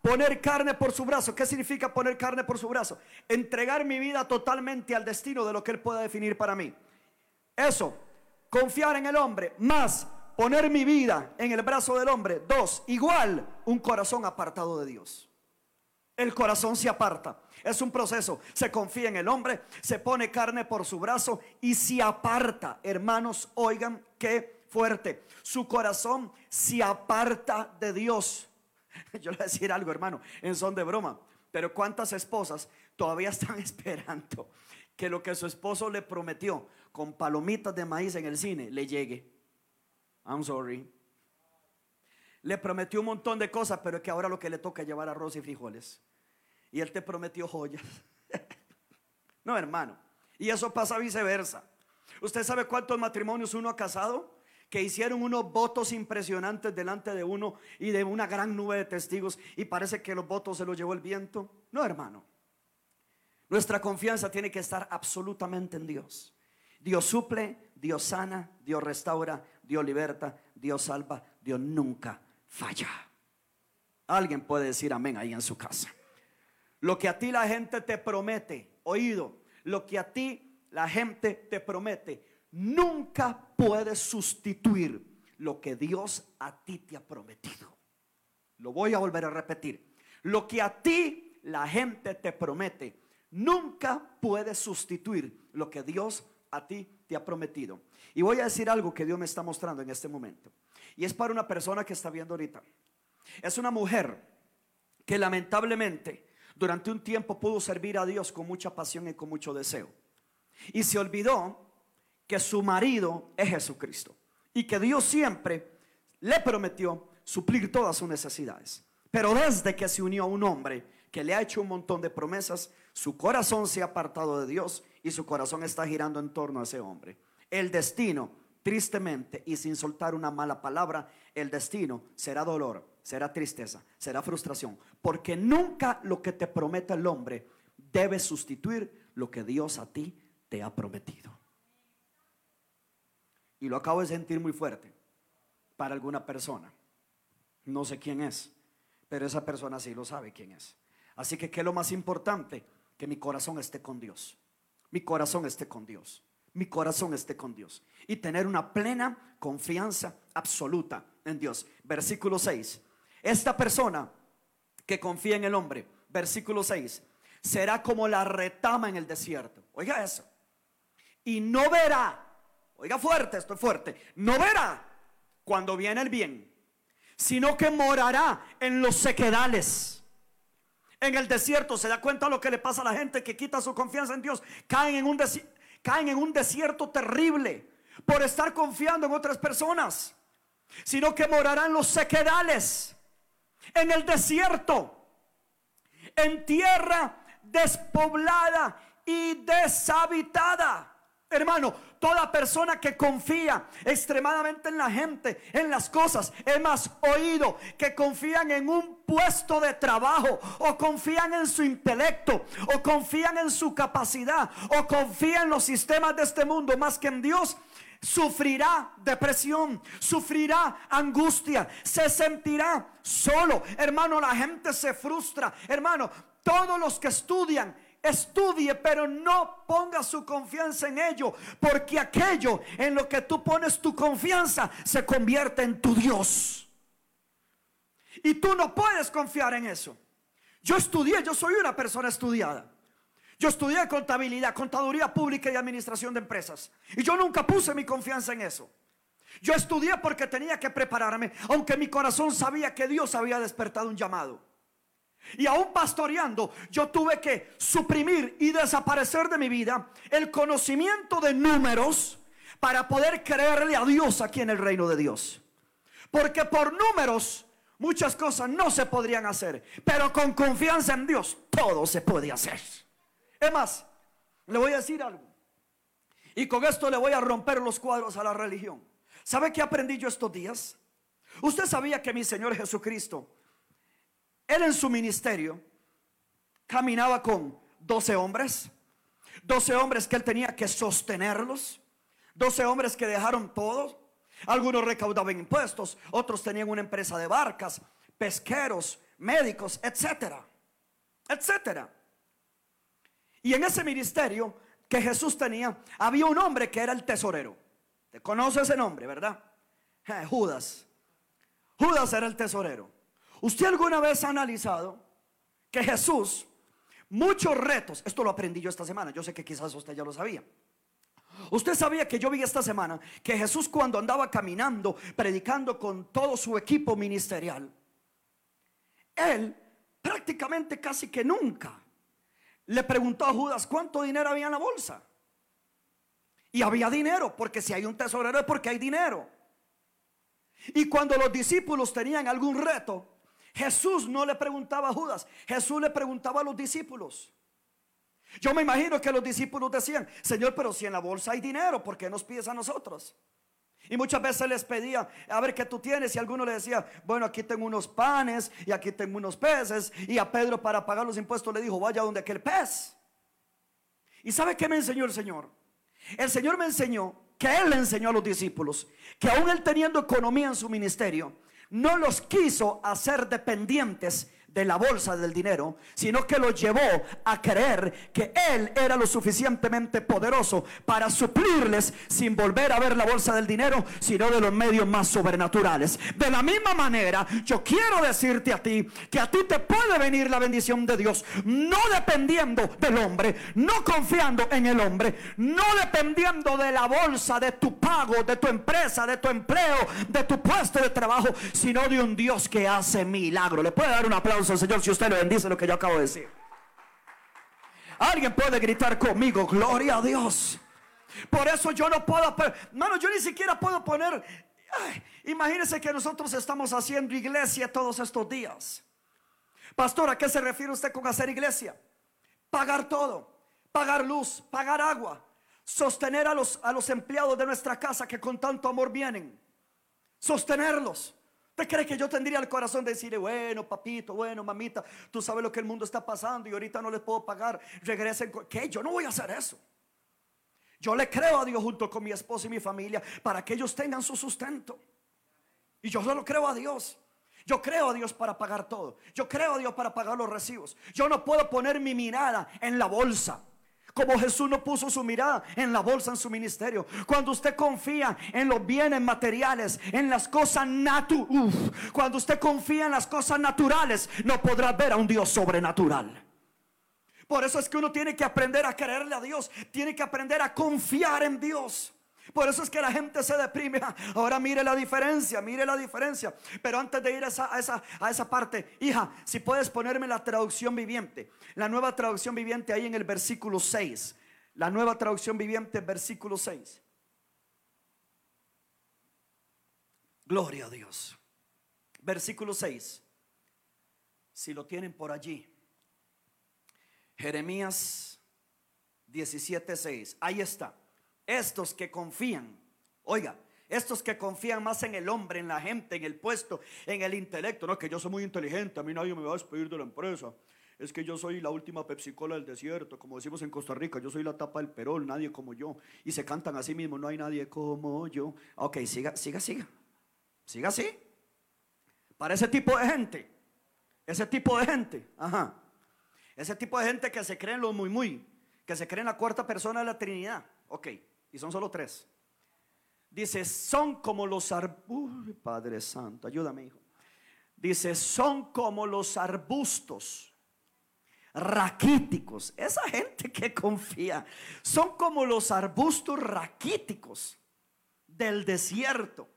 Poner carne por su brazo. ¿Qué significa poner carne por su brazo? Entregar mi vida totalmente al destino de lo que Él pueda definir para mí. Eso, confiar en el hombre, más poner mi vida en el brazo del hombre. Dos, igual un corazón apartado de Dios. El corazón se aparta. Es un proceso. Se confía en el hombre, se pone carne por su brazo y se aparta. Hermanos, oigan qué fuerte. Su corazón se aparta de Dios. Yo le voy a decir algo, hermano, en son de broma. Pero ¿cuántas esposas todavía están esperando que lo que su esposo le prometió con palomitas de maíz en el cine le llegue? I'm sorry. Le prometió un montón de cosas, pero es que ahora lo que le toca es llevar arroz y frijoles. Y él te prometió joyas. no, hermano. Y eso pasa viceversa. ¿Usted sabe cuántos matrimonios uno ha casado? Que hicieron unos votos impresionantes delante de uno y de una gran nube de testigos y parece que los votos se los llevó el viento. No, hermano. Nuestra confianza tiene que estar absolutamente en Dios. Dios suple, Dios sana, Dios restaura, Dios liberta, Dios salva, Dios nunca falla. Alguien puede decir amén ahí en su casa. Lo que a ti la gente te promete, oído, lo que a ti la gente te promete, nunca puede sustituir lo que Dios a ti te ha prometido. Lo voy a volver a repetir. Lo que a ti la gente te promete, nunca puede sustituir lo que Dios a ti te ha prometido. Y voy a decir algo que Dios me está mostrando en este momento. Y es para una persona que está viendo ahorita. Es una mujer que lamentablemente durante un tiempo pudo servir a Dios con mucha pasión y con mucho deseo. Y se olvidó que su marido es Jesucristo y que Dios siempre le prometió suplir todas sus necesidades. Pero desde que se unió a un hombre que le ha hecho un montón de promesas, su corazón se ha apartado de Dios y su corazón está girando en torno a ese hombre. El destino, tristemente y sin soltar una mala palabra, el destino será dolor, será tristeza, será frustración, porque nunca lo que te promete el hombre debe sustituir lo que Dios a ti te ha prometido. Y lo acabo de sentir muy fuerte para alguna persona. No sé quién es, pero esa persona sí lo sabe quién es. Así que, ¿qué es lo más importante? Que mi corazón esté con Dios. Mi corazón esté con Dios. Mi corazón esté con Dios. Y tener una plena confianza absoluta en Dios. Versículo 6. Esta persona que confía en el hombre, versículo 6, será como la retama en el desierto. Oiga eso. Y no verá, oiga fuerte, esto es fuerte, no verá cuando viene el bien, sino que morará en los sequedales. En el desierto se da cuenta lo que le pasa a la gente que quita su confianza en Dios. Caen en un, caen en un desierto terrible por estar confiando en otras personas. Sino que morará en los sequedales, en el desierto, en tierra despoblada y deshabitada. Hermano, toda persona que confía extremadamente en la gente, en las cosas, más oído que confían en un puesto de trabajo o confían en su intelecto o confían en su capacidad o confían en los sistemas de este mundo más que en Dios, sufrirá depresión, sufrirá angustia, se sentirá solo. Hermano, la gente se frustra. Hermano, todos los que estudian, estudie, pero no ponga su confianza en ello, porque aquello en lo que tú pones tu confianza se convierte en tu Dios. Y tú no puedes confiar en eso. Yo estudié, yo soy una persona estudiada. Yo estudié contabilidad, contaduría pública y administración de empresas. Y yo nunca puse mi confianza en eso. Yo estudié porque tenía que prepararme, aunque mi corazón sabía que Dios había despertado un llamado. Y aún pastoreando, yo tuve que suprimir y desaparecer de mi vida el conocimiento de números para poder creerle a Dios aquí en el reino de Dios. Porque por números muchas cosas no se podrían hacer, pero con confianza en Dios todo se puede hacer. Es más, le voy a decir algo. Y con esto le voy a romper los cuadros a la religión. ¿Sabe qué aprendí yo estos días? Usted sabía que mi Señor Jesucristo él en su ministerio caminaba con 12 hombres, 12 hombres que él tenía que sostenerlos, 12 hombres que dejaron todo. Algunos recaudaban impuestos, otros tenían una empresa de barcas, pesqueros, médicos, etcétera, etcétera. Y en ese ministerio que Jesús tenía, había un hombre que era el tesorero. ¿Te conoce ese nombre, verdad? Eh, Judas. Judas era el tesorero. ¿Usted alguna vez ha analizado que Jesús, muchos retos, esto lo aprendí yo esta semana, yo sé que quizás usted ya lo sabía. Usted sabía que yo vi esta semana que Jesús cuando andaba caminando, predicando con todo su equipo ministerial, él prácticamente casi que nunca le preguntó a Judas cuánto dinero había en la bolsa. Y había dinero, porque si hay un tesorero es porque hay dinero. Y cuando los discípulos tenían algún reto, Jesús no le preguntaba a Judas, Jesús le preguntaba a los discípulos. Yo me imagino que los discípulos decían, Señor, pero si en la bolsa hay dinero, ¿por qué nos pides a nosotros? Y muchas veces les pedía, a ver qué tú tienes. Y alguno le decía, bueno, aquí tengo unos panes y aquí tengo unos peces. Y a Pedro para pagar los impuestos le dijo, vaya donde aquel pez. ¿Y sabe qué me enseñó el Señor? El Señor me enseñó que Él le enseñó a los discípulos que aún Él teniendo economía en su ministerio, no los quiso hacer dependientes de la bolsa del dinero, sino que lo llevó a creer que Él era lo suficientemente poderoso para suplirles sin volver a ver la bolsa del dinero, sino de los medios más sobrenaturales. De la misma manera, yo quiero decirte a ti que a ti te puede venir la bendición de Dios, no dependiendo del hombre, no confiando en el hombre, no dependiendo de la bolsa, de tu pago, de tu empresa, de tu empleo, de tu puesto de trabajo, sino de un Dios que hace milagro. Le puede dar un aplauso Señor si usted le bendice lo que yo acabo de decir. Alguien puede gritar conmigo, gloria a Dios. Por eso yo no puedo, hermano, yo ni siquiera puedo poner, imagínense que nosotros estamos haciendo iglesia todos estos días. Pastor, ¿a qué se refiere usted con hacer iglesia? Pagar todo, pagar luz, pagar agua, sostener a los, a los empleados de nuestra casa que con tanto amor vienen, sostenerlos. ¿Usted cree que yo tendría el corazón de decirle, bueno, papito, bueno, mamita, tú sabes lo que el mundo está pasando y ahorita no les puedo pagar, regresen? ¿Qué? Yo no voy a hacer eso. Yo le creo a Dios junto con mi esposa y mi familia para que ellos tengan su sustento. Y yo solo creo a Dios. Yo creo a Dios para pagar todo. Yo creo a Dios para pagar los recibos. Yo no puedo poner mi mirada en la bolsa. Como Jesús no puso su mirada en la bolsa en su ministerio. Cuando usted confía en los bienes materiales, en las cosas naturales, cuando usted confía en las cosas naturales, no podrá ver a un Dios sobrenatural. Por eso es que uno tiene que aprender a creerle a Dios, tiene que aprender a confiar en Dios. Por eso es que la gente se deprime. Ahora mire la diferencia, mire la diferencia. Pero antes de ir a esa, parte, hija, si puedes ponerme la traducción viviente. La nueva traducción viviente ahí en el versículo 6. La nueva traducción viviente, versículo 6. Gloria a Dios. Versículo 6. Si lo tienen por allí. Jeremías 17:6. Ahí está. Estos que confían, oiga, estos que confían más en el hombre, en la gente, en el puesto, en el intelecto, no que yo soy muy inteligente, a mí nadie me va a despedir de la empresa. Es que yo soy la última Pepsi Cola del desierto, como decimos en Costa Rica, yo soy la tapa del perol, nadie como yo. Y se cantan así mismo, no hay nadie como yo. Ok, siga, siga, siga. Siga así. Para ese tipo de gente, ese tipo de gente, ajá. Ese tipo de gente que se cree en lo muy, muy, que se cree en la cuarta persona de la Trinidad. Ok, y son solo tres. Dice, son como los arbustos. Padre Santo, ayúdame, hijo. Dice, son como los arbustos raquíticos. Esa gente que confía, son como los arbustos raquíticos del desierto,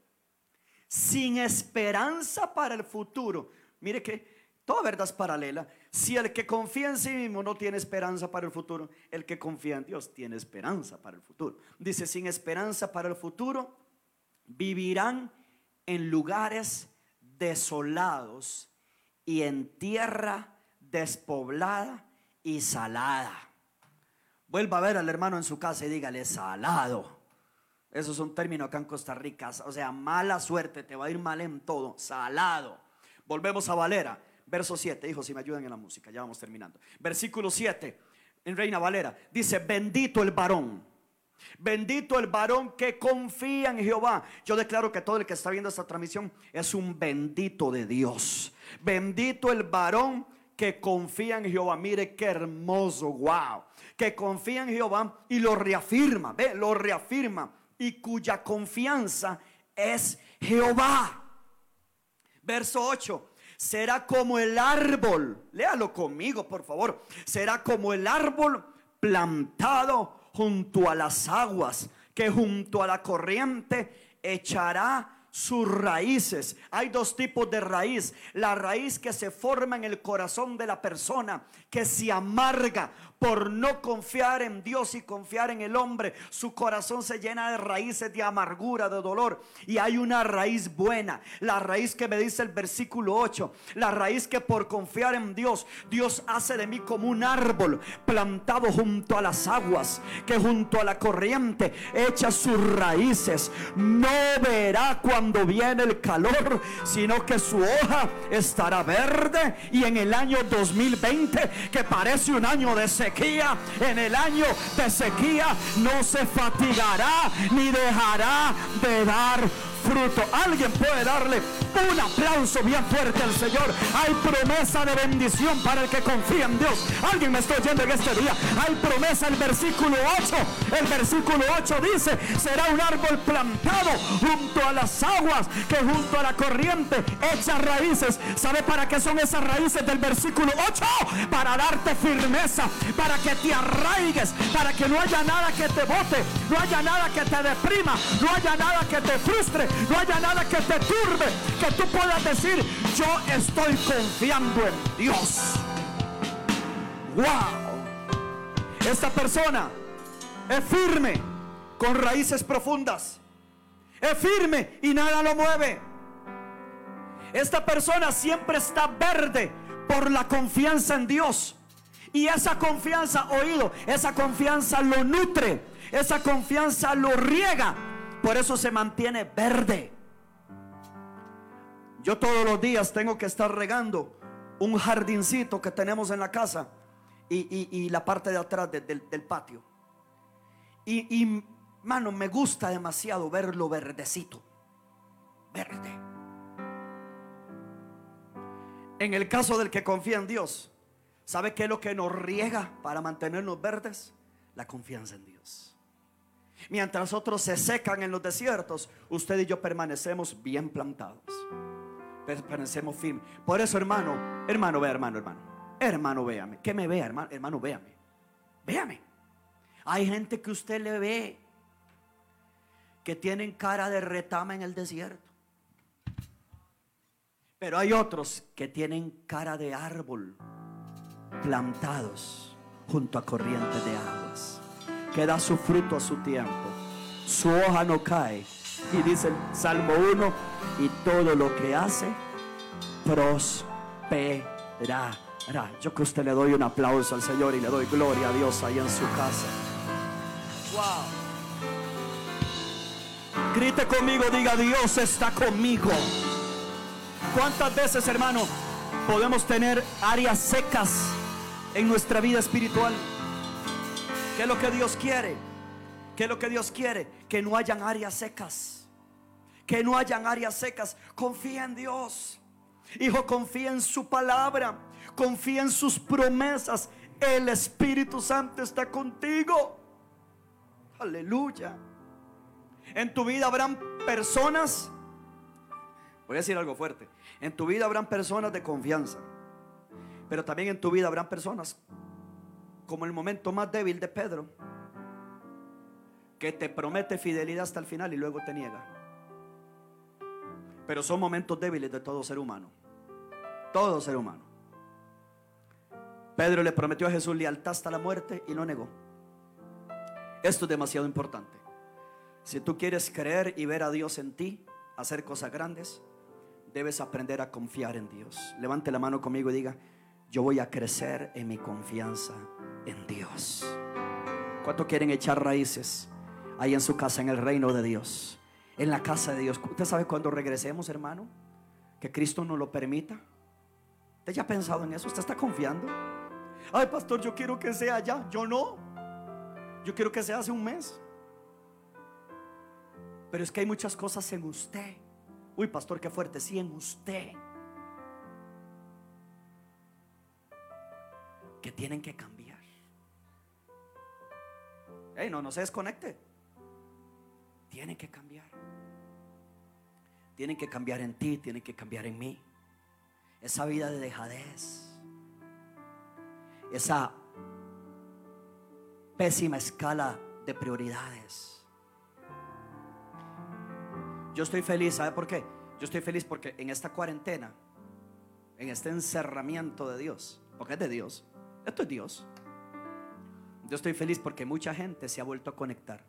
sin esperanza para el futuro. Mire que Toda verdad es paralela. Si el que confía en sí mismo no tiene esperanza para el futuro, el que confía en Dios tiene esperanza para el futuro. Dice, sin esperanza para el futuro, vivirán en lugares desolados y en tierra despoblada y salada. Vuelva a ver al hermano en su casa y dígale, salado. Eso es un término acá en Costa Rica. O sea, mala suerte, te va a ir mal en todo. Salado. Volvemos a Valera verso 7. Hijo, si me ayudan en la música, ya vamos terminando. Versículo 7, en Reina Valera, dice, bendito el varón. Bendito el varón que confía en Jehová. Yo declaro que todo el que está viendo esta transmisión es un bendito de Dios. Bendito el varón que confía en Jehová. Mire qué hermoso, wow. Que confía en Jehová y lo reafirma, ve, lo reafirma. Y cuya confianza es Jehová. Verso 8 será como el árbol, léalo conmigo por favor, será como el árbol plantado junto a las aguas, que junto a la corriente echará sus raíces. Hay dos tipos de raíz. La raíz que se forma en el corazón de la persona, que se amarga por no confiar en Dios y confiar en el hombre. Su corazón se llena de raíces de amargura, de dolor. Y hay una raíz buena, la raíz que me dice el versículo 8, la raíz que por confiar en Dios, Dios hace de mí como un árbol plantado junto a las aguas, que junto a la corriente echa sus raíces. No verá cuando viene el calor, sino que su hoja estará verde. Y en el año 2020, que parece un año de sequía, en el año de sequía, no se fatigará ni dejará de dar fruto. Alguien puede darle un aplauso bien fuerte al Señor. Hay promesa de bendición para el que confía en Dios. Alguien me está oyendo en este día. Hay promesa el versículo 8. El versículo 8 dice, será un árbol plantado junto a las aguas que junto a la corriente echa raíces. ¿Sabe para qué son esas raíces del versículo 8? Para darte firmeza, para que te arraigues, para que no haya nada que te bote, no haya nada que te deprima, no haya nada que te frustre, no haya nada que te turbe, que tú puedas decir, yo estoy confiando en Dios. Wow. Esta persona es firme, con raíces profundas. Es firme y nada lo mueve. Esta persona siempre está verde por la confianza en Dios. Y esa confianza, oído, esa confianza lo nutre, esa confianza lo riega. Por eso se mantiene verde. Yo todos los días tengo que estar regando un jardincito que tenemos en la casa y, la parte de atrás del, patio. Y, y, mano, me gusta demasiado verlo verdecito. Verde. En el caso del que confía en Dios, ¿sabe qué es lo que nos riega para mantenernos verdes? La confianza en Dios. Mientras otros se secan en los desiertos, usted y yo permanecemos bien plantados. Permanecemos firmes. Por eso, hermano, hermano, vea, hermano, hermano. Hermano, véame. Que me vea, hermano, hermano, véame. Véame. Hay gente que usted le ve que tienen cara de retama en el desierto. Pero hay otros que tienen cara de árbol plantados junto a corrientes de aguas, que da su fruto a su tiempo. Su hoja no cae. Y dice el Salmo 1, y todo lo que hace prosperará. Yo que usted le doy un aplauso al Señor y le doy gloria a Dios ahí en su casa. Wow. Grite conmigo, diga Dios está conmigo. ¿Cuántas veces, hermano, podemos tener áreas secas en nuestra vida espiritual? ¿Qué es lo que Dios quiere? ¿Qué es lo que Dios quiere? Que no hayan áreas secas. Que no hayan áreas secas. Confía en Dios. Hijo, confía en su palabra. Confía en sus promesas. El Espíritu Santo está contigo. Aleluya. En tu vida habrán personas. Voy a decir algo fuerte. En tu vida habrán personas de confianza. Pero también en tu vida habrán personas como el momento más débil de Pedro, que te promete fidelidad hasta el final y luego te niega. Pero son momentos débiles de todo ser humano. Todo ser humano. Pedro le prometió a Jesús lealtad hasta la muerte y no negó. Esto es demasiado importante. Si tú quieres creer y ver a Dios en ti, hacer cosas grandes, debes aprender a confiar en Dios. Levante la mano conmigo y diga, yo voy a crecer en mi confianza en Dios. ¿Cuánto quieren echar raíces ahí en su casa, en el reino de Dios? En la casa de Dios. ¿Usted sabe cuándo regresemos, hermano? Que Cristo nos lo permita. ¿Usted ya ha pensado en eso? ¿Usted está confiando? Ay, pastor, yo quiero que sea ya. Yo no. Yo quiero que sea hace un mes. Pero es que hay muchas cosas en usted Uy, pastor, qué fuerte. Sí, en usted. Que tienen que cambiar. Hey, no, no se desconecte. Tienen que cambiar. Tienen que cambiar en ti, tienen que cambiar en mí. Esa vida de dejadez. Esa pésima escala de prioridades yo estoy feliz, ¿sabe por qué? Yo estoy feliz porque en esta cuarentena, en este encerramiento de Dios, porque es de Dios, esto es Dios. Yo estoy feliz porque mucha gente se ha vuelto a conectar.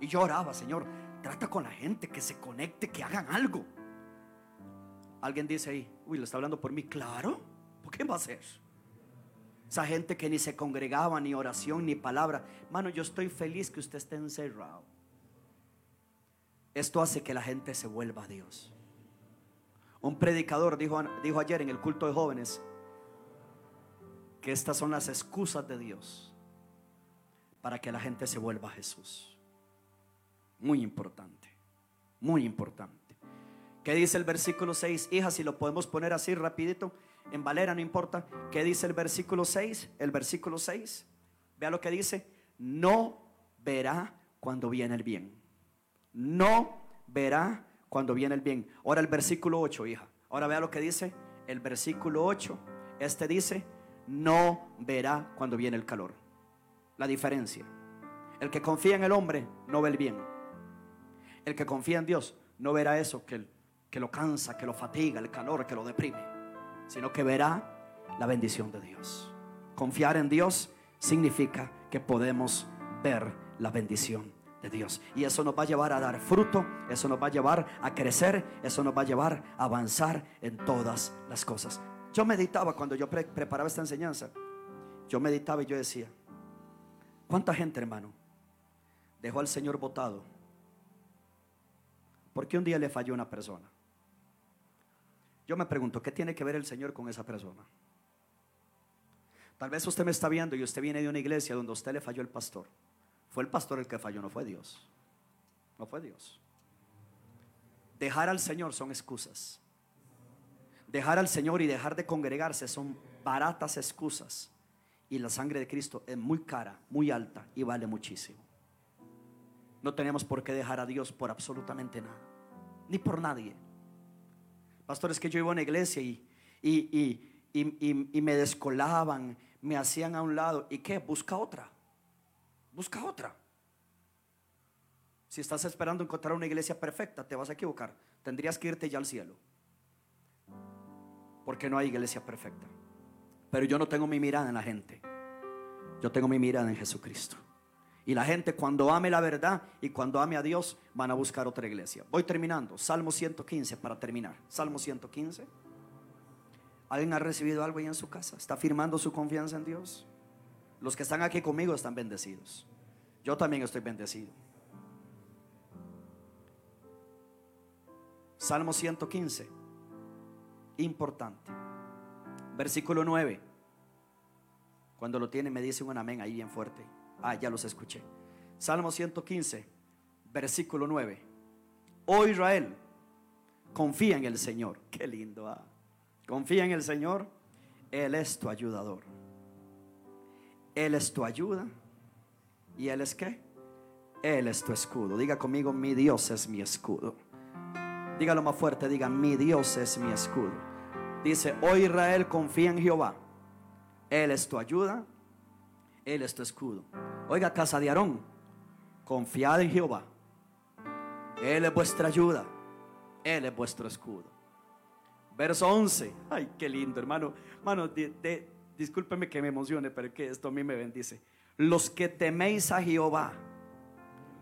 Y yo oraba, Señor, trata con la gente que se conecte, que hagan algo. Alguien dice ahí, uy, lo está hablando por mí. Claro, ¿por qué va a ser? Esa gente que ni se congregaba, ni oración, ni palabra. Mano, yo estoy feliz que usted esté encerrado. Esto hace que la gente se vuelva a Dios. Un predicador dijo, dijo ayer en el culto de jóvenes que estas son las excusas de Dios para que la gente se vuelva a Jesús. Muy importante, muy importante. ¿Qué dice el versículo 6? Hija, si lo podemos poner así rapidito, en Valera no importa. ¿Qué dice el versículo 6? El versículo 6, vea lo que dice, no verá cuando viene el bien no verá cuando viene el bien. Ahora el versículo 8, hija. Ahora vea lo que dice el versículo 8. Este dice, no verá cuando viene el calor. La diferencia. El que confía en el hombre no ve el bien. El que confía en Dios no verá eso que, que lo cansa, que lo fatiga, el calor, que lo deprime. Sino que verá la bendición de Dios. Confiar en Dios significa que podemos ver la bendición de Dios. Y eso nos va a llevar a dar fruto, eso nos va a llevar a crecer, eso nos va a llevar a avanzar en todas las cosas. Yo meditaba cuando yo preparaba esta enseñanza. Yo meditaba y yo decía, ¿cuánta gente, hermano, dejó al Señor votado? Porque un día le falló una persona. Yo me pregunto, ¿qué tiene que ver el Señor con esa persona? Tal vez usted me está viendo y usted viene de una iglesia donde usted le falló el pastor. Fue el pastor el que falló, no fue Dios. No fue Dios. Dejar al Señor son excusas. Dejar al Señor y dejar de congregarse son baratas excusas. Y la sangre de Cristo es muy cara, muy alta y vale muchísimo. No tenemos por qué dejar a Dios por absolutamente nada, ni por nadie. Pastor, es que yo iba a una iglesia y, y, me descolaban, me hacían a un lado. ¿Y qué? Busca otra. Busca otra. Si estás esperando encontrar una iglesia perfecta, te vas a equivocar. Tendrías que irte ya al cielo. Porque no hay iglesia perfecta. Pero yo no tengo mi mirada en la gente. Yo tengo mi mirada en Jesucristo. Y la gente cuando ame la verdad y cuando ame a Dios van a buscar otra iglesia. Voy terminando. Salmo 115 para terminar. Salmo 115. ¿Alguien ha recibido algo ahí en su casa? ¿Está firmando su confianza en Dios? Los que están aquí conmigo están bendecidos. Yo también estoy bendecido. Salmo 115. Importante. Versículo 9. Cuando lo tiene me dice un amén ahí bien fuerte. Ah, ya los escuché. Salmo 115, versículo 9. Oh Israel, confía en el Señor. Qué lindo. Ah. Confía en el Señor. Él es tu ayudador. Él es tu ayuda. ¿Y Él es qué? Él es tu escudo. Diga conmigo, mi Dios es mi escudo. Dígalo más fuerte, diga, mi Dios es mi escudo. Dice, oh Israel, confía en Jehová. Él es tu ayuda. Él es tu escudo. Oiga, casa de Aarón, confiad en Jehová. Él es vuestra ayuda. Él es vuestro escudo. Verso 11. Ay, qué lindo, hermano. Hermano, discúlpeme que me emocione, pero que esto a mí me bendice. Los que teméis a Jehová,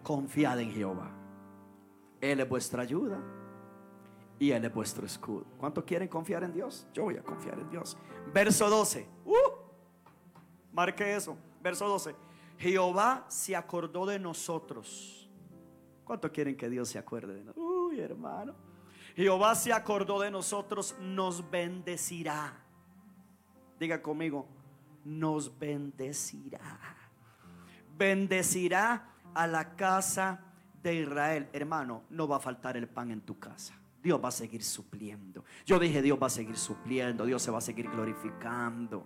confiad en Jehová. Él es vuestra ayuda y Él es vuestro escudo. ¿Cuánto quieren confiar en Dios? Yo voy a confiar en Dios. Verso 12. Uh, marque eso. Verso 12. Jehová se acordó de nosotros. ¿Cuánto quieren que Dios se acuerde de nosotros? Uy, hermano. Jehová se acordó de nosotros, nos bendecirá. Diga conmigo, nos bendecirá. Bendecirá a la casa de Israel. Hermano, no va a faltar el pan en tu casa. Dios va a seguir supliendo. Yo dije, Dios va a seguir supliendo. Dios se va a seguir glorificando.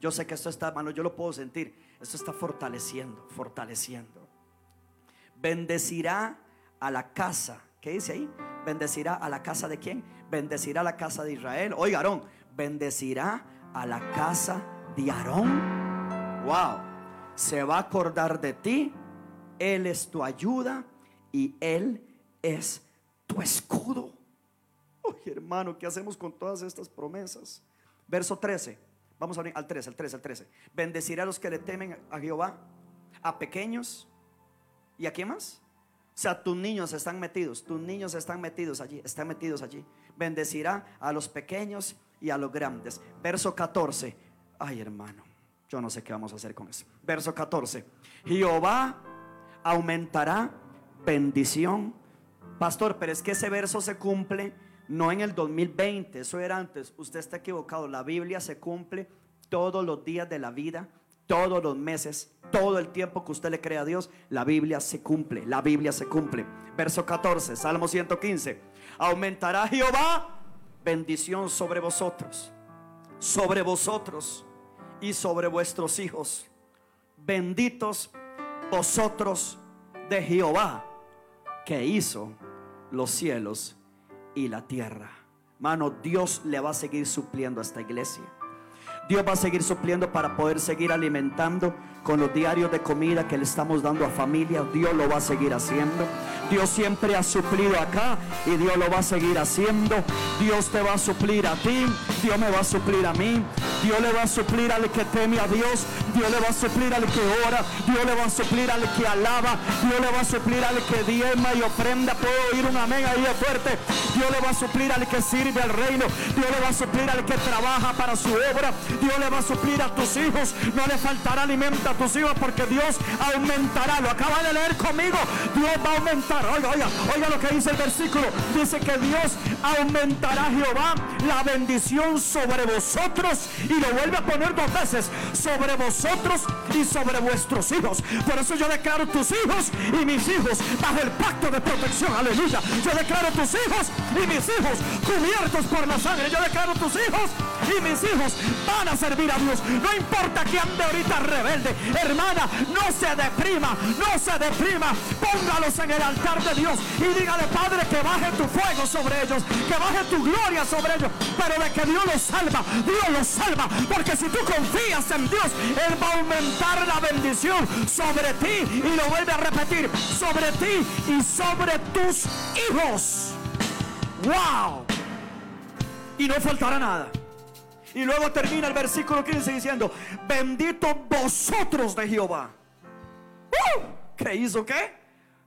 Yo sé que esto está, hermano, yo lo puedo sentir. Esto está fortaleciendo, fortaleciendo. Bendecirá a la casa. ¿Qué dice ahí? Bendecirá a la casa de quién? Bendecirá a la casa de Israel. Oiga, Aarón, bendecirá a la casa de Aarón. Wow. Se va a acordar de ti. Él es tu ayuda y Él es tu escudo. Oye, hermano, ¿qué hacemos con todas estas promesas? Verso 13. Vamos a al 13, al 13, al 13. Bendecirá a los que le temen a Jehová, a pequeños y a quién más. O sea, tus niños están metidos, tus niños están metidos allí, están metidos allí. Bendecirá a los pequeños y a los grandes. Verso 14. Ay, hermano, yo no sé qué vamos a hacer con eso. Verso 14. Jehová aumentará bendición. Pastor, pero es que ese verso se cumple no en el 2020, eso era antes. Usted está equivocado. La Biblia se cumple todos los días de la vida, todos los meses, todo el tiempo que usted le cree a Dios. La Biblia se cumple, la Biblia se cumple. Verso 14, Salmo 115. Aumentará Jehová bendición sobre vosotros, sobre vosotros y sobre vuestros hijos. Benditos vosotros de Jehová que hizo los cielos y la tierra. Mano, Dios le va a seguir supliendo a esta iglesia. Dios va a seguir supliendo para poder seguir alimentando con los diarios de comida que le estamos dando a familia. Dios lo va a seguir haciendo. Dios siempre ha suplido acá y Dios lo va a seguir haciendo. Dios te va a suplir a ti. Dios me va a suplir a mí. Dios le va a suplir al que teme a Dios. Dios le va a suplir al que ora. Dios le va a suplir al que alaba. Dios le va a suplir al que diezma y ofrenda. Puedo oír un amén ahí fuerte. Dios le va a suplir al que sirve al reino. Dios le va a suplir al que trabaja para su obra. Dios le va a suplir a tus hijos. No le faltará alimento a tus hijos porque Dios aumentará. Lo acaba de leer conmigo. Dios va a aumentar. Oiga, oiga, oiga lo que dice el versículo. Dice que Dios aumentará Jehová la bendición sobre vosotros. Y lo vuelve a poner dos veces. Sobre vosotros y sobre vuestros hijos. Por eso yo declaro tus hijos y mis hijos bajo el pacto de protección. Aleluya. Yo declaro tus hijos y mis hijos cubiertos por la sangre. Yo declaro tus hijos y mis hijos van a servir a Dios. No importa que ande ahorita rebelde. Hermana, no se deprima, no se deprima. Póngalos en el altar de Dios y dígale, Padre, que baje tu fuego sobre ellos, que baje tu gloria sobre ellos. Pero de que Dios los salva, Dios los salva. Porque si tú confías en Dios, Él va a aumentar la bendición sobre ti. Y lo vuelve a repetir, sobre ti y sobre tus hijos. ¡Wow! Y no faltará nada. Y luego termina el versículo 15 diciendo, bendito vosotros de Jehová. ¡Uh! ¿Qué hizo qué?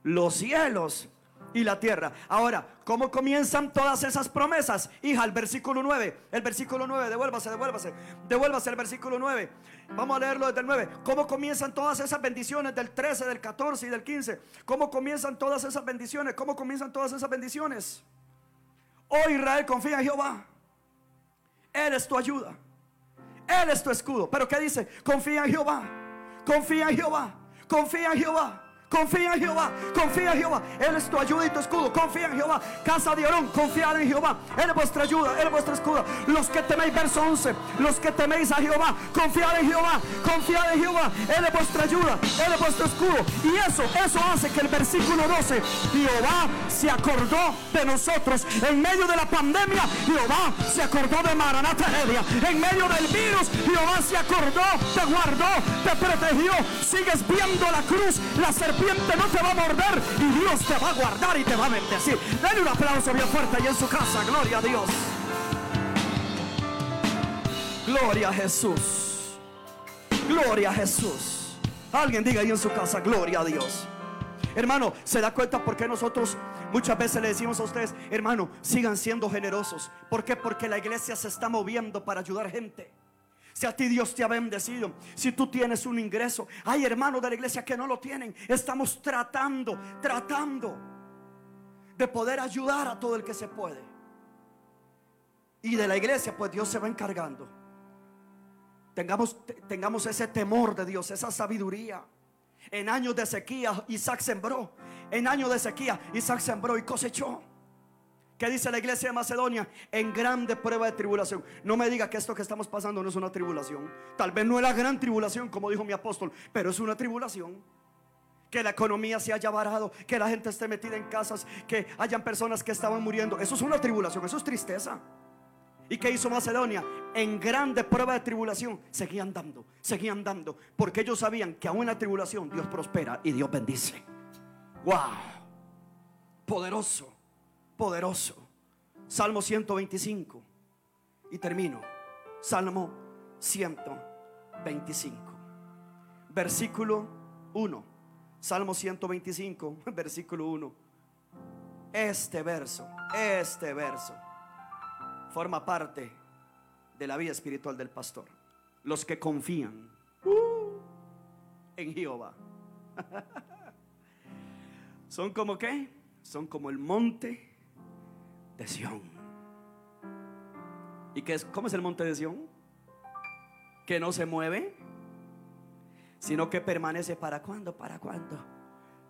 Los cielos y la tierra. Ahora, ¿cómo comienzan todas esas promesas? Hija, el versículo 9. El versículo 9, devuélvase, devuélvase. Devuélvase el versículo 9. Vamos a leerlo desde el 9. ¿Cómo comienzan todas esas bendiciones del 13, del 14 y del 15? ¿Cómo comienzan todas esas bendiciones? ¿Cómo comienzan todas esas bendiciones? Oh Israel, confía en Jehová. Él es tu ayuda. Él es tu escudo. Pero ¿qué dice? Confía en Jehová. Confía en Jehová. Confía en Jehová. Confía en Jehová, confía en Jehová. Él es tu ayuda y tu escudo. Confía en Jehová. Casa de Orón, confiad en Jehová. Él es vuestra ayuda, Él es vuestro escudo. Los que teméis, verso 11. Los que teméis a Jehová, confiad en Jehová. Confiad en Jehová. Él es vuestra ayuda, Él es vuestro escudo. Y eso, eso hace que el versículo 12, Jehová se acordó de nosotros. En medio de la pandemia, Jehová se acordó de Maranata Heredia. En medio del virus, Jehová se acordó, te guardó, te protegió. Sigues viendo la cruz, la serpiente no te va a morder y Dios te va a guardar y te va a bendecir. Dale un aplauso bien fuerte ahí en su casa. Gloria a Dios. Gloria a Jesús. Gloria a Jesús. Alguien diga ahí en su casa, gloria a Dios. Hermano, ¿se da cuenta por qué nosotros muchas veces le decimos a ustedes, hermano, sigan siendo generosos? ¿Por qué? Porque la iglesia se está moviendo para ayudar gente. Si a ti Dios te ha bendecido, si tú tienes un ingreso, hay hermanos de la iglesia que no lo tienen. Estamos tratando, tratando de poder ayudar a todo el que se puede. Y de la iglesia, pues Dios se va encargando. Tengamos, tengamos ese temor de Dios, esa sabiduría. En años de sequía, Isaac sembró. En años de sequía, Isaac sembró y cosechó. ¿Qué dice la iglesia de Macedonia? En grande prueba de tribulación. No me diga que esto que estamos pasando no es una tribulación. Tal vez no es la gran tribulación, como dijo mi apóstol, pero es una tribulación. Que la economía se haya varado, que la gente esté metida en casas, que hayan personas que estaban muriendo. Eso es una tribulación, eso es tristeza. ¿Y qué hizo Macedonia? En grande prueba de tribulación seguían dando, seguían dando, porque ellos sabían que aún en la tribulación Dios prospera y Dios bendice. ¡Wow! Poderoso poderoso. Salmo 125. Y termino. Salmo 125. Versículo 1. Salmo 125, versículo 1. Este verso, este verso, forma parte de la vida espiritual del pastor. Los que confían uh, en Jehová. ¿Son como qué? Son como el monte de Sión. ¿Y qué es, cómo es el monte de Sión? Que no se mueve, sino que permanece para cuándo, para cuándo,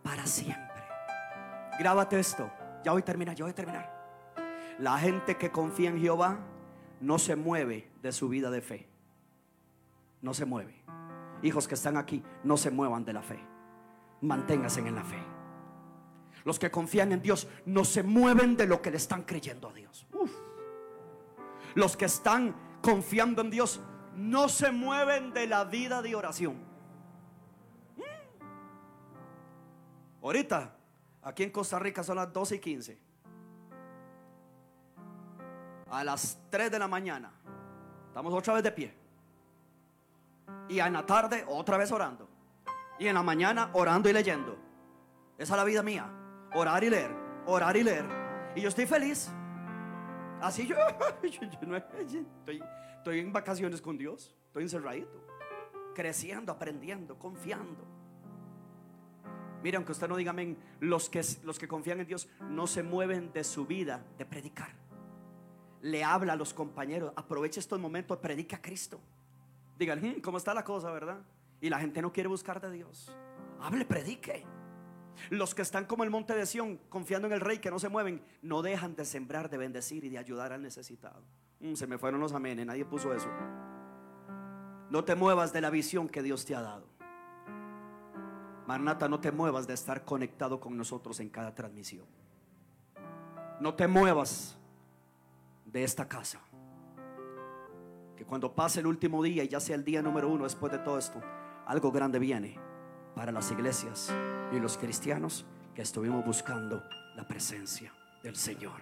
para siempre. Grábate esto. Ya voy a terminar, ya voy a terminar. La gente que confía en Jehová no se mueve de su vida de fe. No se mueve. Hijos que están aquí, no se muevan de la fe. Manténganse en la fe. Los que confían en Dios no se mueven de lo que le están creyendo a Dios. Los que están confiando en Dios no se mueven de la vida de oración. Mm. Ahorita, aquí en Costa Rica son las 12 y 15. A las 3 de la mañana, estamos otra vez de pie. Y en la tarde otra vez orando. Y en la mañana orando y leyendo. Esa es la vida mía. Orar y leer. Orar y leer. Y yo estoy feliz. Así yo, estoy, estoy en vacaciones con Dios. Estoy encerradito. Creciendo, aprendiendo, confiando. Mire, aunque usted no diga los que, los que confían en Dios no se mueven de su vida de predicar. Le habla a los compañeros, aproveche estos momentos, predica a Cristo. Digan, hmm, ¿cómo está la cosa, verdad? Y la gente no quiere buscar de Dios. Hable, predique. Los que están como el monte de Sión, confiando en el rey, que no se mueven, no dejan de sembrar, de bendecir y de ayudar al necesitado. Hmm, se me fueron los amenes, nadie puso eso. No te muevas de la visión que Dios te ha dado. Marnata, no te muevas de estar conectado con nosotros en cada transmisión. No te muevas de esta casa. Que cuando pase el último día y ya sea el día número uno después de todo esto, algo grande viene para las iglesias y los cristianos que estuvimos buscando la presencia del Señor.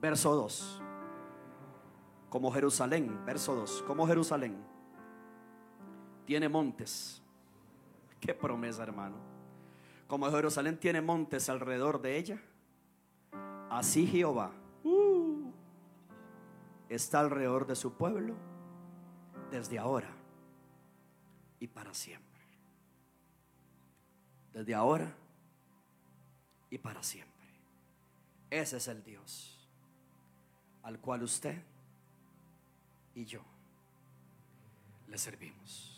Verso 2. Como Jerusalén, verso 2, como Jerusalén tiene montes Qué promesa, hermano. Como Jerusalén tiene montes alrededor de ella, así Jehová uh, está alrededor de su pueblo desde ahora y para siempre. Desde ahora y para siempre. Ese es el Dios al cual usted y yo le servimos.